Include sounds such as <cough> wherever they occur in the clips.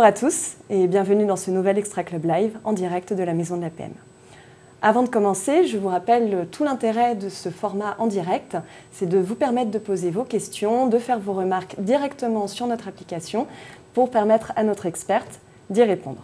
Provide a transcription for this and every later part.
Bonjour à tous et bienvenue dans ce nouvel Extra Club Live en direct de la Maison de la PM. Avant de commencer, je vous rappelle tout l'intérêt de ce format en direct, c'est de vous permettre de poser vos questions, de faire vos remarques directement sur notre application pour permettre à notre experte d'y répondre.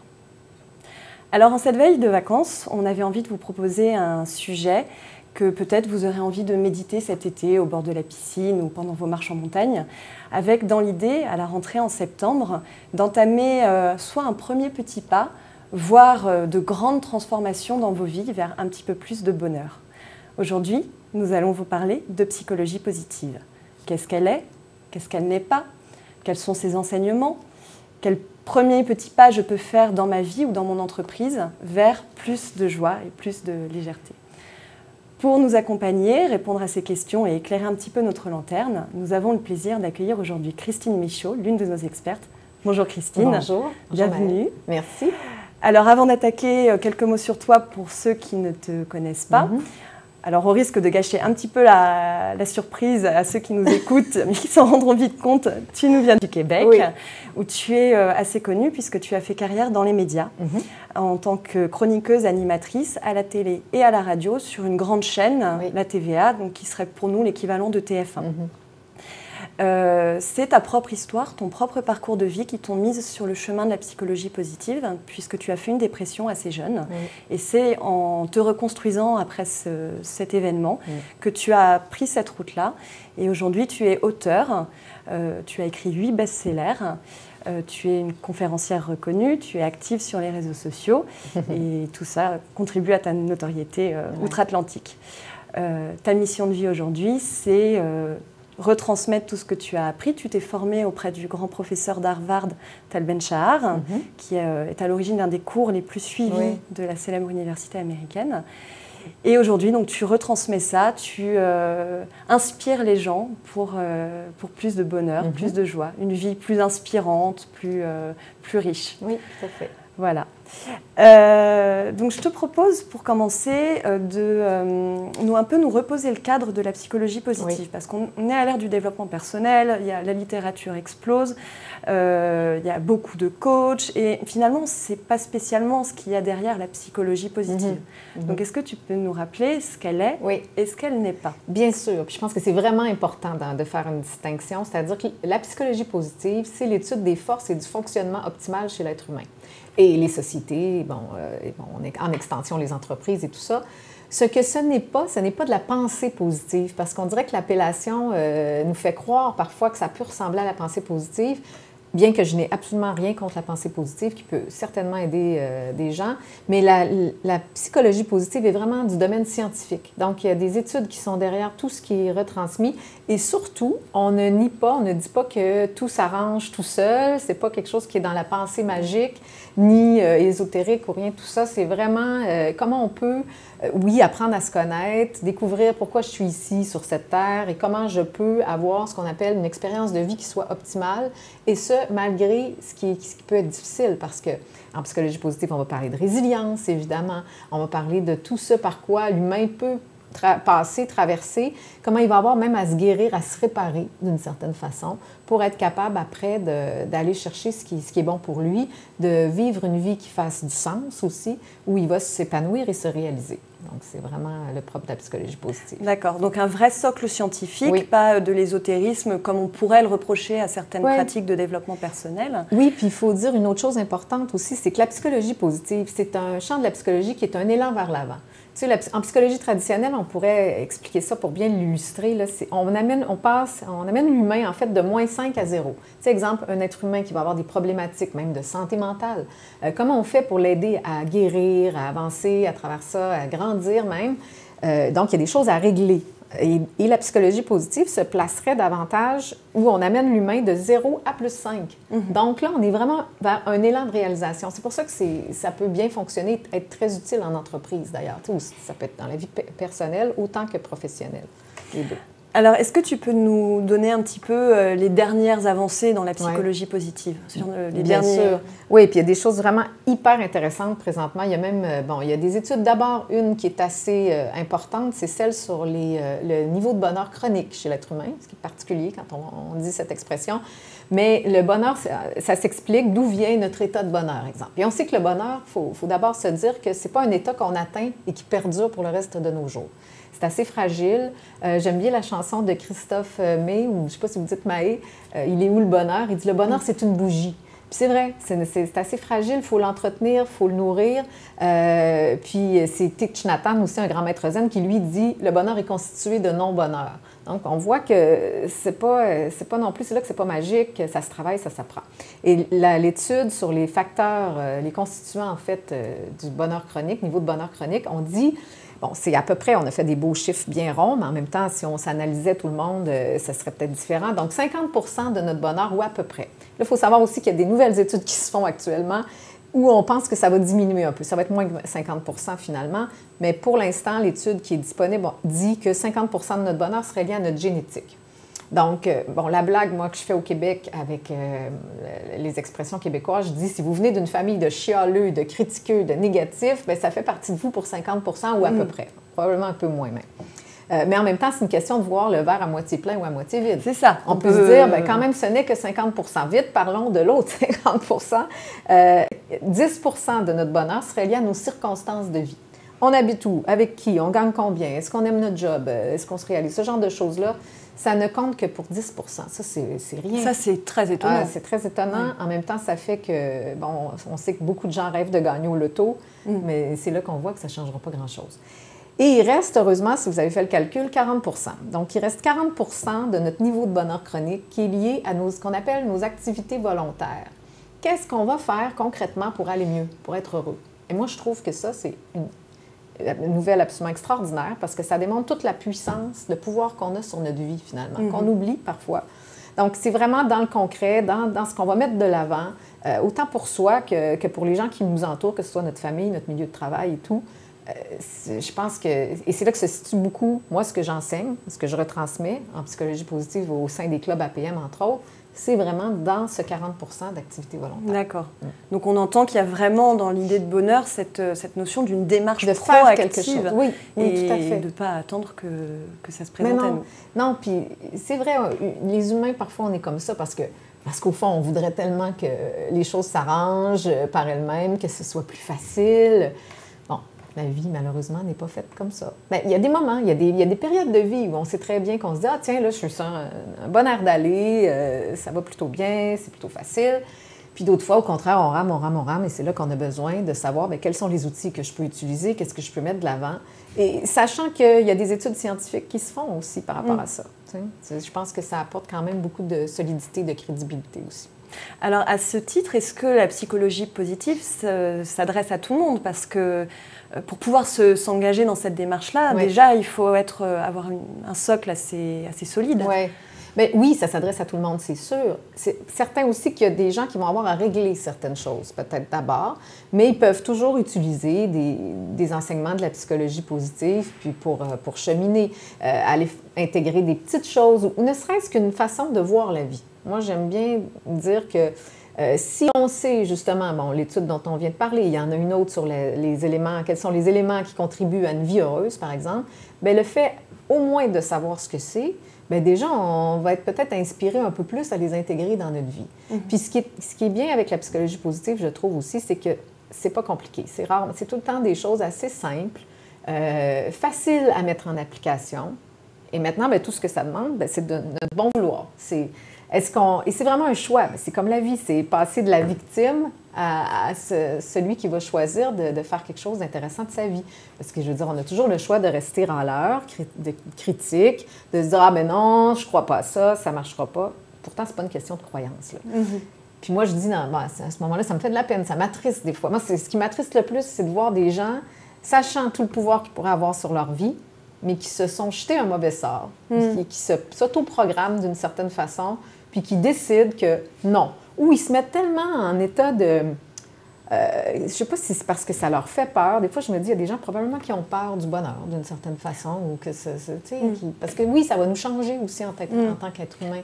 Alors en cette veille de vacances, on avait envie de vous proposer un sujet que peut-être vous aurez envie de méditer cet été au bord de la piscine ou pendant vos marches en montagne, avec dans l'idée, à la rentrée en septembre, d'entamer euh, soit un premier petit pas, voire euh, de grandes transformations dans vos vies vers un petit peu plus de bonheur. Aujourd'hui, nous allons vous parler de psychologie positive. Qu'est-ce qu'elle est? Qu'est-ce qu'elle n'est pas? Quels sont ses enseignements? Quel premier petit pas je peux faire dans ma vie ou dans mon entreprise vers plus de joie et plus de légèreté? Pour nous accompagner, répondre à ces questions et éclairer un petit peu notre lanterne, nous avons le plaisir d'accueillir aujourd'hui Christine Michaud, l'une de nos expertes. Bonjour Christine. Bonjour. Bienvenue. Merci. Alors avant d'attaquer, euh, quelques mots sur toi pour ceux qui ne te connaissent pas. Mhm. Alors, au risque de gâcher un petit peu la, surprise à ceux qui nous écoutent, <laughs> mais qui s'en rendront vite compte, tu nous viens du Québec, où tu es euh, assez connue puisque tu as fait carrière dans les médias mhm. en tant que chroniqueuse animatrice à la télé et à la radio sur une grande chaîne, la TVA, donc qui serait pour nous l'équivalent de TF1. Euh, c'est ta propre histoire, ton propre parcours de vie qui t'ont mise sur le chemin de la psychologie positive, puisque tu as fait une dépression assez jeune. Et c'est en te reconstruisant après cet événement que tu as pris cette route-là. Et aujourd'hui, tu es auteur, euh, tu as écrit huit best-sellers. Euh, tu es une conférencière reconnue, tu es active sur les réseaux sociaux <laughs> et tout ça contribue à ta notoriété outre-Atlantique. ta mission de vie aujourd'hui, c'est retransmettre tout ce que tu as appris. Tu t'es formé auprès du grand professeur d'Harvard, Tal Ben-Shahar, mhm. qui euh, est à l'origine d'un des cours les plus suivis de la célèbre université américaine. Et aujourd'hui, donc, tu retransmets ça, tu euh, inspires les gens pour, euh, pour plus de bonheur, mhm. plus de joie, une vie plus inspirante, plus, plus riche. Oui, tout à fait. Voilà. Euh, donc je te propose pour commencer euh, de euh, nous un peu nous reposer le cadre de la psychologie positive parce qu'on est à l'ère du développement personnel, il y a, la littérature explose, il y a beaucoup de coachs et finalement c'est pas spécialement ce qu'il y a derrière la psychologie positive. Mhm. Mhm. Donc est-ce que tu peux nous rappeler ce qu'elle est et ce qu'elle n'est pas? Bien sûr, je pense que c'est vraiment important de faire une distinction, c'est-à-dire que la psychologie positive c'est l'étude des forces et du fonctionnement optimal chez l'être humain et les sociétés, bon, euh, en extension les entreprises et tout ça. Ce que ce n'est pas, ce n'est pas de la pensée positive, parce qu'on dirait que l'appellation euh, nous fait croire parfois que ça peut ressembler à la pensée positive, bien que je n'ai absolument rien contre la pensée positive, qui peut certainement aider euh, des gens, mais la, psychologie positive est vraiment du domaine scientifique. Donc, il y a des études qui sont derrière tout ce qui est retransmis, et surtout, on ne nie pas, on ne dit pas que tout s'arrange tout seul, c'est pas quelque chose qui est dans la pensée magique, ni euh, ésotérique ou rien, tout ça, c'est vraiment euh, comment on peut euh, oui, apprendre à se connaître, découvrir pourquoi je suis ici sur cette terre et comment je peux avoir ce qu'on appelle une expérience de vie qui soit optimale, et ce, malgré ce qui, ce qui peut être difficile, parce que en psychologie positive, on va parler de résilience, évidemment, on va parler de tout ce par quoi l'humain peut passer, traverser, comment il va avoir même à se guérir, à se réparer d'une certaine façon pour être capable après d'aller chercher ce qui, ce qui, est bon pour lui, de vivre une vie qui fasse du sens aussi, où il va s'épanouir et se réaliser. Donc, c'est vraiment le propre de la psychologie positive. D'accord. Donc, un vrai socle scientifique, pas de l'ésotérisme comme on pourrait le reprocher à certaines pratiques de développement personnel. Oui, puis il faut dire une autre chose importante aussi, c'est que la psychologie positive, c'est un champ de la psychologie qui est un élan vers l'avant en psychologie traditionnelle, on pourrait expliquer ça pour bien l'illustrer. On amène, on passe, on amène l'humain en fait de moins 5 à 0. Tu exemple, un être humain qui va avoir des problématiques même de santé mentale. Euh, comment on fait pour l'aider à guérir, à avancer à travers ça, à grandir même? Euh, donc, il y a des choses à régler. Et, la psychologie positive se placerait davantage où on amène l'humain de 0 à plus 5. Mhm. Donc là, on est vraiment vers un élan de réalisation. C'est pour ça que ça peut bien fonctionner, être très utile en entreprise d'ailleurs. Ça peut être dans la vie personnelle autant que professionnelle. Alors, est-ce que tu peux nous donner un petit peu euh, les dernières avancées dans la psychologie positive les Bien sûr. Oui, puis il y a des choses vraiment hyper intéressantes présentement. Il y a même, euh, bon, il y a des études. D'abord, une qui est assez euh, importante, c'est celle sur les, le niveau de bonheur chronique chez l'être humain, ce qui est particulier quand on, dit cette expression. Mais le bonheur, ça, s'explique d'où vient notre état de bonheur, exemple. Et on sait que le bonheur, il faut, faut d'abord se dire que ce n'est pas un état qu'on atteint et qui perdure pour le reste de nos jours. C'est assez fragile. Euh, j'aime bien la chanson de Christophe euh, May, ou je ne sais pas si vous dites May, euh, Il est où le bonheur? Il dit Le bonheur, c'est une bougie. Puis c'est vrai, c'est assez fragile, il faut l'entretenir, il faut le nourrir. puis c'est Thich Nhat aussi un grand maître zen, qui lui dit le bonheur est constitué de non-bonheur. Donc on voit que c'est pas, c'est pas non plus, c'est là que c'est pas magique, ça se travaille, ça s'apprend. Et l'étude sur les facteurs, les constituants en fait du bonheur chronique, niveau de bonheur chronique, on dit Bon, c'est à peu près, on a fait des beaux chiffres bien ronds, mais en même temps, si on s'analysait tout le monde, euh, ça serait peut-être différent. Donc, 50 de notre bonheur, ou à peu près. Là, il faut savoir aussi qu'il y a des nouvelles études qui se font actuellement où on pense que ça va diminuer un peu. Ça va être moins que 50% finalement, mais pour l'instant, l'étude qui est disponible dit que 50 de notre bonheur serait lié à notre génétique. Donc, euh, bon, la blague, moi, que je fais au Québec avec euh, les expressions québécoises, je dis si vous venez d'une famille de chialeux, de critiqueux, de négatifs, bien, ça fait partie de vous pour 50% ou à peu mm. près. Probablement un peu moins même. Euh, mais en même temps, c'est une question de voir le verre à moitié plein ou à moitié vide. C'est ça. On, peut, se dire, bien, quand même, ce n'est que 50 Vite, parlons de l'autre <laughs> 50% 10% de notre bonheur serait lié à nos circonstances de vie. On habite où? Avec qui? On gagne combien? Est-ce qu'on aime notre job? Est-ce qu'on se réalise? Ce genre de choses-là, ça ne compte que pour 10% Ça, c'est rien. Ça, c'est très étonnant. Ah, c'est très étonnant. En même temps, ça fait que, bon, on sait que beaucoup de gens rêvent de gagner au loto, mm. mais c'est là qu'on voit que ça ne changera pas grand-chose. Et il reste, heureusement, si vous avez fait le calcul, 40% Donc, il reste 40% de notre niveau de bonheur chronique qui est lié à nos, ce qu'on appelle nos activités volontaires. Qu'est-ce qu'on va faire concrètement pour aller mieux, pour être heureux? Et moi, je trouve que ça, c'est une nouvelle absolument extraordinaire parce que ça démontre toute la puissance, le pouvoir qu'on a sur notre vie finalement, qu'on mhm. oublie parfois. Donc, c'est vraiment dans le concret, dans, dans ce qu'on va mettre de l'avant, euh, autant pour soi que, que, pour les gens qui nous entourent, que ce soit notre famille, notre milieu de travail et tout. Euh, je pense que, et c'est là que se situe beaucoup, moi, ce que j'enseigne, ce que je retransmets en psychologie positive au sein des clubs APM, entre autres, c'est vraiment dans ce 40% d'activité volontaire. D'accord. Mm. Donc on entend qu'il y a vraiment dans l'idée de bonheur cette, euh, cette notion d'une démarche de proactive. Oui, et tout à fait. de ne pas attendre que, que, ça se présente non, Non, puis c'est vrai, euh, les humains, parfois, on est comme ça parce que parce qu'au fond, on voudrait tellement que les choses s'arrangent par elles-mêmes, que ce soit plus facile la vie, malheureusement, n'est pas faite comme ça. Bien, il y a des moments, il y a des, il y a des, périodes de vie où on sait très bien qu'on se dit Ah, tiens, là, je suis sur un, bon air d'aller, euh, ça va plutôt bien, c'est plutôt facile. Puis d'autres fois, au contraire, on rame, on rame, on rame, et c'est là qu'on a besoin de savoir bien, quels sont les outils que je peux utiliser, qu'est-ce que je peux mettre de l'avant. Et sachant qu'il y a des études scientifiques qui se font aussi par rapport mm. à ça. Je pense que ça apporte quand même beaucoup de solidité, de crédibilité aussi. Alors, à ce titre, est-ce que la psychologie positive s'adresse à tout le monde? Parce que pour pouvoir s'engager dans cette démarche-là, déjà, il faut être, euh, avoir un socle assez, assez solide. Ouais. Mais oui, ça s'adresse à tout le monde, c'est sûr. C'est certain aussi qu'il y a des gens qui vont avoir à régler certaines choses, peut-être d'abord, mais ils peuvent toujours utiliser des, des, enseignements de la psychologie positive puis pour, euh, pour cheminer, aller intégrer des petites choses ou ne serait-ce qu'une façon de voir la vie. Moi, j'aime bien dire que euh, si on sait justement, bon, l'étude dont on vient de parler, il y en a une autre sur les, éléments, quels sont les éléments qui contribuent à une vie heureuse, par exemple, bien, le fait au moins de savoir ce que c'est, bien, déjà, on va être peut-être inspiré un peu plus à les intégrer dans notre vie. Mm-hmm. Puis ce qui, est, ce qui est bien avec la psychologie positive, je trouve aussi, c'est que c'est pas compliqué. C'est rare, c'est tout le temps des choses assez simples, euh, faciles à mettre en application. Et maintenant, bien, tout ce que ça demande, bien, c'est de notre bon vouloir. C'est est-ce qu'on et c'est vraiment un choix. C'est comme la vie, c'est passer de la victime à, celui qui va choisir de, faire quelque chose d'intéressant de sa vie. Parce que je veux dire, on a toujours le choix de rester en l'heure, de critique, de se dire ah ben non, je crois pas à ça, ça marchera pas. Pourtant, c'est pas une question de croyance. Mm-hmm. Puis moi, je dis, non, ben, à ce moment-là, ça me fait de la peine, ça m'attriste des fois. Moi, ce qui m'attriste le plus, c'est de voir des gens, sachant tout le pouvoir qu'ils pourraient avoir sur leur vie, mais qui se sont jetés un mauvais sort, mm. qui, qui s'autoprogramment d'une certaine façon puis qui décident que non. Ou ils se mettent tellement en état de, euh, je ne sais pas si c'est parce que ça leur fait peur. Des fois, je me dis, il y a des gens probablement qui ont peur du bonheur d'une certaine façon. Ou que mm. Parce que oui, ça va nous changer aussi en, mm. tant qu'être humain.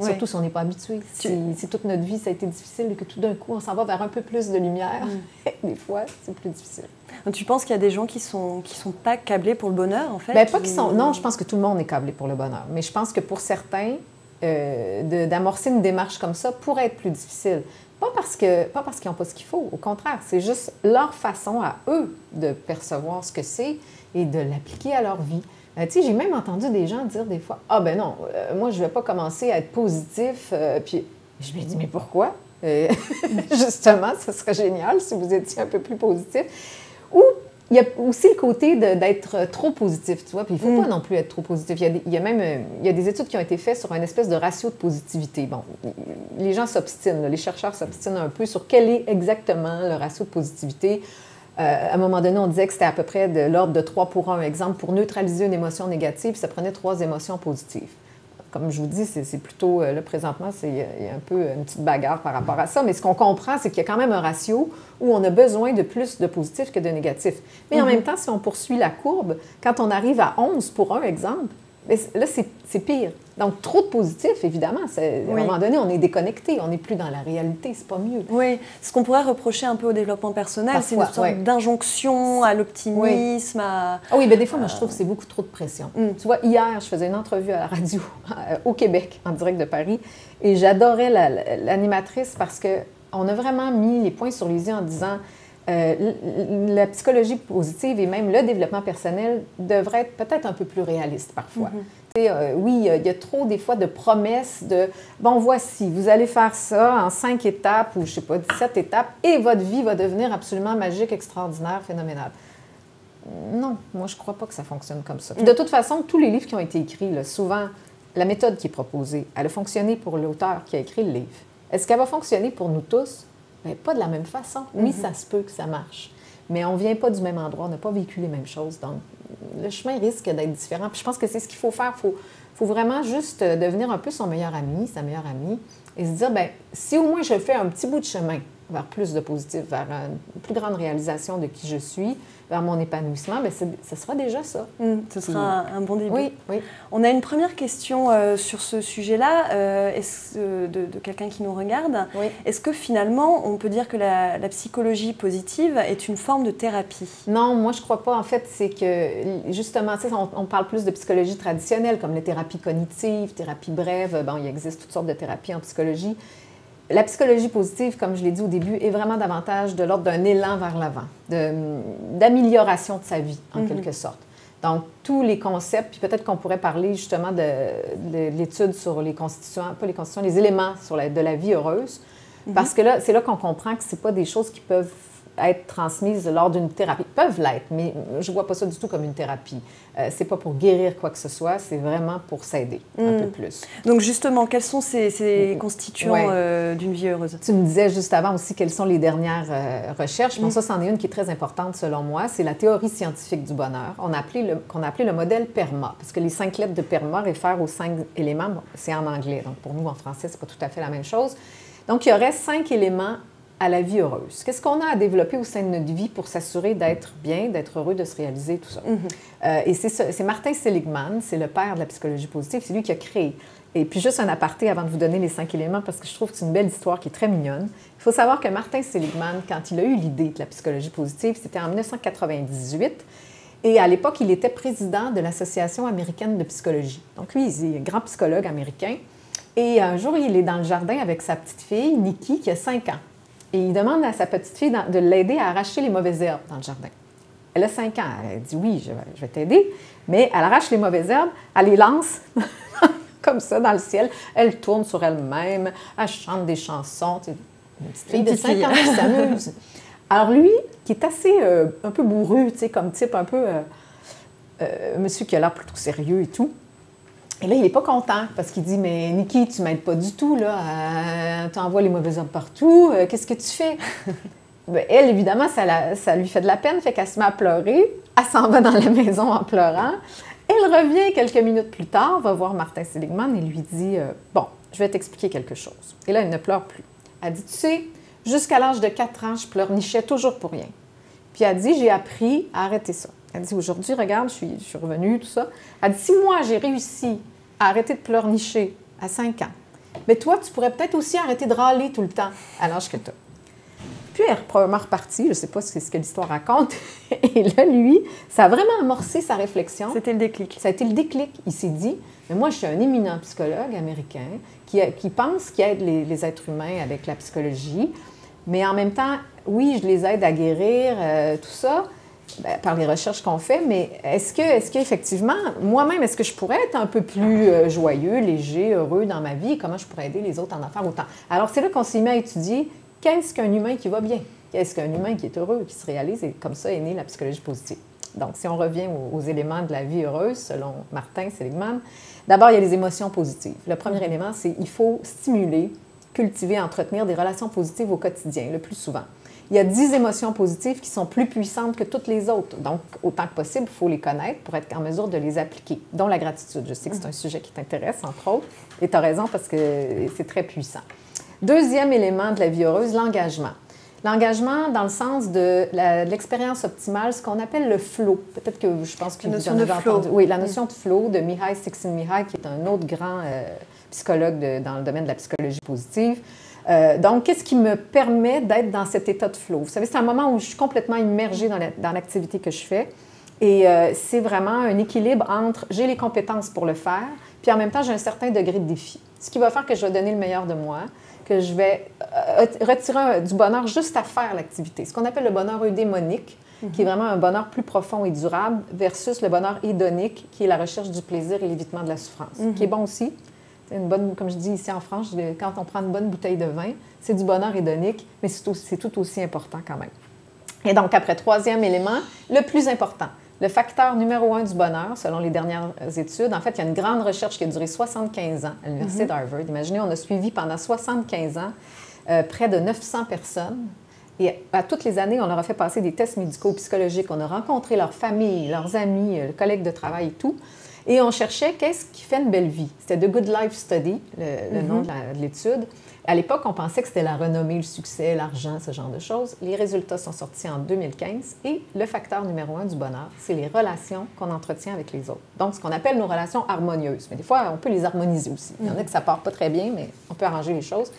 Surtout si on n'est pas habitué. Si, toute notre vie, ça a été difficile et que tout d'un coup, on s'en va vers un peu plus de lumière, mm. <laughs> des fois, c'est plus difficile. Tu penses qu'il y a des gens qui ne sont, qui sont pas câblés pour le bonheur, en fait? Bien, pas qui sont... Non, je pense que tout le monde est câblé pour le bonheur. Mais je pense que pour certains, euh, d'amorcer une démarche comme ça pourrait être plus difficile. Pas parce que pas qu'ils n'ont pas ce qu'il faut, au contraire, c'est juste leur façon à eux de percevoir ce que c'est et de l'appliquer à leur vie. Euh, j'ai même entendu des gens dire des fois Ah ben non, euh, moi je vais pas commencer à être positif. puis je me dis Mais pourquoi? <laughs> Justement, ce serait génial si vous étiez un peu plus positif. Ou il y a aussi le côté d'être trop positif, tu vois. Puis il ne faut pas mm. non plus être trop positif. Il y, a même il y a des études qui ont été faites sur un espèce de ratio de positivité. Bon, les gens s'obstinent, les chercheurs s'obstinent un peu sur quel est exactement le ratio de positivité. Euh, à un moment donné, on disait que c'était à peu près de l'ordre de 3 pour 1. Exemple, pour neutraliser une émotion négative, ça prenait trois émotions positives comme je vous dis, c'est plutôt, euh, là, présentement, c'est, il y a un peu une petite bagarre par rapport à ça. Mais ce qu'on comprend, c'est qu'il y a quand même un ratio où on a besoin de plus de positifs que de négatifs. Mais en mhm. même temps, si on poursuit la courbe, quand on arrive à 11 pour un exemple, là, c'est pire. Donc, trop de positifs, évidemment. À un moment donné, on est déconnecté, on n'est plus dans la réalité, c'est pas mieux. Oui, ce qu'on pourrait reprocher un peu au développement personnel, c'est une sorte d'injonction à l'optimisme. Ah oui, mais des fois, moi, je trouve que c'est beaucoup trop de pression. Mm. Tu vois, hier, je faisais une entrevue à la radio euh, au Québec, en direct de Paris, et j'adorais l'animatrice parce qu'on a vraiment mis les points sur les yeux en disant euh, la psychologie positive et même le développement personnel devrait être peut-être un peu plus réaliste parfois. Mhm. Euh, oui, il y a trop des fois de promesses de bon, voici, vous allez faire ça en cinq étapes ou je sais pas, 17 étapes et votre vie va devenir absolument magique, extraordinaire, phénoménale. Non, moi je crois pas que ça fonctionne comme ça. de toute façon, tous les livres qui ont été écrits, souvent, la méthode qui est proposée, elle a fonctionné pour l'auteur qui a écrit le livre. Est-ce qu'elle va fonctionner pour nous tous? Mais pas de la même façon. Oui, mhm. ça se peut que ça marche. Mais on ne vient pas du même endroit, on n'a pas vécu les mêmes choses. Donc, le chemin risque d'être différent. Je pense que c'est ce qu'il faut faire. Il faut, faut, vraiment juste devenir un peu son meilleur ami, sa meilleure amie, et se dire, ben si au moins je fais un petit bout de chemin vers plus de positif, vers une plus grande réalisation de qui je suis, vers mon épanouissement, mais ce sera déjà ça. Mmh, ce sera un, bon début. Oui, oui. On a une première question euh, sur ce sujet-là, euh, euh, de, quelqu'un qui nous regarde. Oui. Est-ce que finalement, on peut dire que la, psychologie positive est une forme de thérapie? Non, moi je ne crois pas. En fait, c'est que justement, on, on parle plus de psychologie traditionnelle, comme les thérapies cognitives, thérapies brèves. Bon, il existe toutes sortes de thérapies en psychologie. La psychologie positive, comme je l'ai dit au début, est vraiment davantage de l'ordre d'un élan vers l'avant, d'amélioration de, sa vie, en mhm. quelque sorte. Donc, tous les concepts, puis peut-être qu'on pourrait parler justement de, l'étude sur les constituants, pas les constituants, les éléments sur de la vie heureuse, mhm. parce que là, c'est là qu'on comprend que ce pas des choses qui peuvent être transmises lors d'une thérapie. Peuvent l'être, mais je ne vois pas ça du tout comme une thérapie. Euh, c'est pas pour guérir quoi que ce soit, c'est vraiment pour s'aider un peu hmm. plus. Donc justement, quels sont ces, constituants euh, d'une vie heureuse? Tu me disais juste avant aussi quelles sont les dernières euh, recherches. Bon, hmm. ça, c'en est une qui est très importante selon moi. C'est la théorie scientifique du bonheur, qu'on a, appelé le, a appelé le modèle PERMA, parce que les cinq lettres de PERMA réfèrent aux cinq éléments. c'est en anglais, donc pour nous, en français, c'est pas tout à fait la même chose. Donc, il y aurait cinq éléments à la vie heureuse. Qu'est-ce qu'on a à développer au sein de notre vie pour s'assurer d'être bien, d'être heureux, de se réaliser, tout ça? Mhm. Euh, et c'est Martin Seligman, c'est le père de la psychologie positive, c'est lui qui a créé. Et puis juste un aparté avant de vous donner les cinq éléments, parce que je trouve que c'est une belle histoire qui est très mignonne. Il faut savoir que Martin Seligman, quand il a eu l'idée de la psychologie positive, c'était en 1998. Et à l'époque, il était président de l'Association américaine de psychologie. Donc lui, il est un grand psychologue américain. Et un jour, il est dans le jardin avec sa petite fille, Nikki, qui a 5 ans. Et il demande à sa petite fille de l'aider à arracher les mauvaises herbes dans le jardin. Elle a 5 ans. Elle dit Oui, je vais, t'aider. Mais elle arrache les mauvaises herbes, elle les lance <laughs> comme ça dans le ciel. Elle tourne sur elle-même, elle chante des chansons. une petite fille de 5 ans qui s'amuse. Alors lui, qui est assez euh, un peu bourru, comme type un peu euh, euh, monsieur qui a l'air plutôt sérieux et tout, et là, il n'est pas content parce qu'il dit Mais Niki, tu m'aides pas du tout, là. tu envoies les mauvaises herbes partout. Euh, qu'est-ce que tu fais <laughs> ben, Elle, évidemment, ça, ça, lui fait de la peine, fait qu'elle se met à pleurer. Elle s'en va dans la <laughs> maison en pleurant. Elle revient quelques minutes plus tard, va voir Martin Seligman et lui dit euh, Bon, je vais t'expliquer quelque chose. Et là, elle ne pleure plus. Elle dit Tu sais, Jusqu'à l'âge de 4 ans, je pleurnichais toujours pour rien. Puis elle dit, j'ai appris à arrêter ça. Elle dit, aujourd'hui, regarde, je suis, je suis revenue, tout ça. Elle dit, si moi, j'ai réussi à arrêter de pleurnicher à 5 ans, mais toi, tu pourrais peut-être aussi arrêter de râler tout le temps à l'âge que tu as. Puis elle est probablement repartie, je ne sais pas si c'est ce que l'histoire raconte. <laughs> Et là, lui, ça a vraiment amorcé sa réflexion. C'était le déclic. Ça a été le déclic. Il s'est dit, mais moi, je suis un éminent psychologue américain qui, qui pense qu'il aide les, les, êtres humains avec la psychologie, mais en même temps, oui, je les aide à guérir, euh, tout ça, ben, par les recherches qu'on fait, mais est-ce que, est-ce qu'effectivement, moi-même, est-ce que je pourrais être un peu plus euh, joyeux, léger, heureux dans ma vie? Comment je pourrais aider les autres à en faire autant? Alors, c'est là qu'on s'est mis à étudier qu'est-ce qu'un humain qui va bien? Qu'est-ce qu'un humain qui est heureux, qui se réalise? Et comme ça est née la psychologie positive. Donc, si on revient aux, aux éléments de la vie heureuse, selon Martin Seligman, d'abord, il y a les émotions positives. Le premier élément, c'est il faut stimuler, cultiver, entretenir des relations positives au quotidien, le plus souvent. Il y a 10 émotions positives qui sont plus puissantes que toutes les autres. Donc, autant que possible, il faut les connaître pour être en mesure de les appliquer, dont la gratitude. Je sais que c'est un sujet qui t'intéresse, entre autres, et tu as raison parce que c'est très puissant. Deuxième élément de la vie heureuse, l'engagement. L'engagement dans le sens de l'expérience optimale, ce qu'on appelle le flow. Peut-être que je pense que vous en avez entendu. Oui, la notion de flow de Mihai Csikszentmihalyi, qui est un autre grand euh, psychologue de, dans le domaine de la psychologie positive. Euh, donc, qu'est-ce qui me permet d'être dans cet état de flow? Vous savez, c'est un moment où je suis complètement immergée dans l'activité que je fais. Et euh, c'est vraiment un équilibre entre j'ai les compétences pour le faire, puis en même temps, j'ai un certain degré de défi. Ce qui va faire que je vais donner le meilleur de moi, que je vais euh, retirer du bonheur juste à faire l'activité. Ce qu'on appelle le bonheur eudémonique, mm -hmm. qui est vraiment un bonheur plus profond et durable, versus le bonheur hédonique, qui est la recherche du plaisir et l'évitement de la souffrance, mm -hmm. qui est bon aussi, une bonne, comme je dis ici en France, quand on prend une bonne bouteille de vin, c'est du bonheur hédonique, mais c'est tout aussi important quand même. Et donc, après, troisième élément, le plus important, le facteur numéro un du bonheur, selon les dernières études, en fait, il y a une grande recherche qui a duré 75 ans à l'Université mm -hmm. d'Harvard. Imaginez, on a suivi pendant 75 ans euh, près de 900 personnes. Et à toutes les années, on leur a fait passer des tests médicaux psychologiques. On a rencontré leurs familles, leurs amis, euh, collègues de travail et tout. Et on cherchait qu'est-ce qui fait une belle vie. C'était The Good Life Study, le, le mm -hmm. nom de l'étude. À l'époque, on pensait que c'était la renommée, le succès, l'argent, ce genre de choses. Les résultats sont sortis en 2015 et le facteur numéro un du bonheur, c'est les relations qu'on entretient avec les autres. Donc, ce qu'on appelle nos relations harmonieuses. Mais des fois, on peut les harmoniser aussi. Il y en a que ça part pas très bien, mais on peut arranger les choses.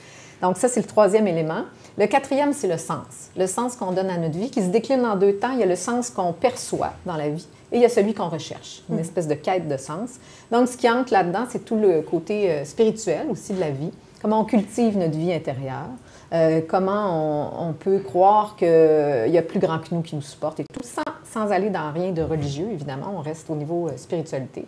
Donc, ça, c'est le troisième élément. Le quatrième, c'est le sens. Le sens qu'on donne à notre vie, qui se décline en deux temps. Il y a le sens qu'on perçoit dans la vie et il y a celui qu'on recherche, une espèce de quête de sens. Donc, ce qui entre là-dedans, c'est tout le côté euh, spirituel aussi de la vie. Comment on cultive notre vie intérieure, euh, comment on, on, peut croire qu'il y a plus grand que nous qui nous supporte et tout, sans, sans, aller dans rien de religieux, évidemment, on reste au niveau euh, spiritualité.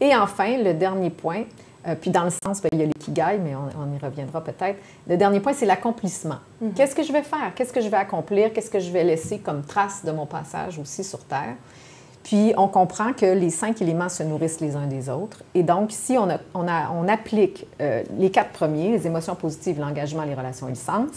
Et enfin, le dernier point, euh, puis dans le sens, bien, il y a l'ikigai, mais on, on, y reviendra peut-être. Le dernier point, c'est l'accomplissement. Mm -hmm. Qu'est-ce que je vais faire? Qu'est-ce que je vais accomplir? Qu'est-ce que je vais laisser comme trace de mon passage aussi sur Terre? Puis on comprend que les cinq éléments se nourrissent les uns des autres. Et donc, si on, a, on, a, on applique euh, les quatre premiers, les émotions positives, l'engagement, les relations et le sens,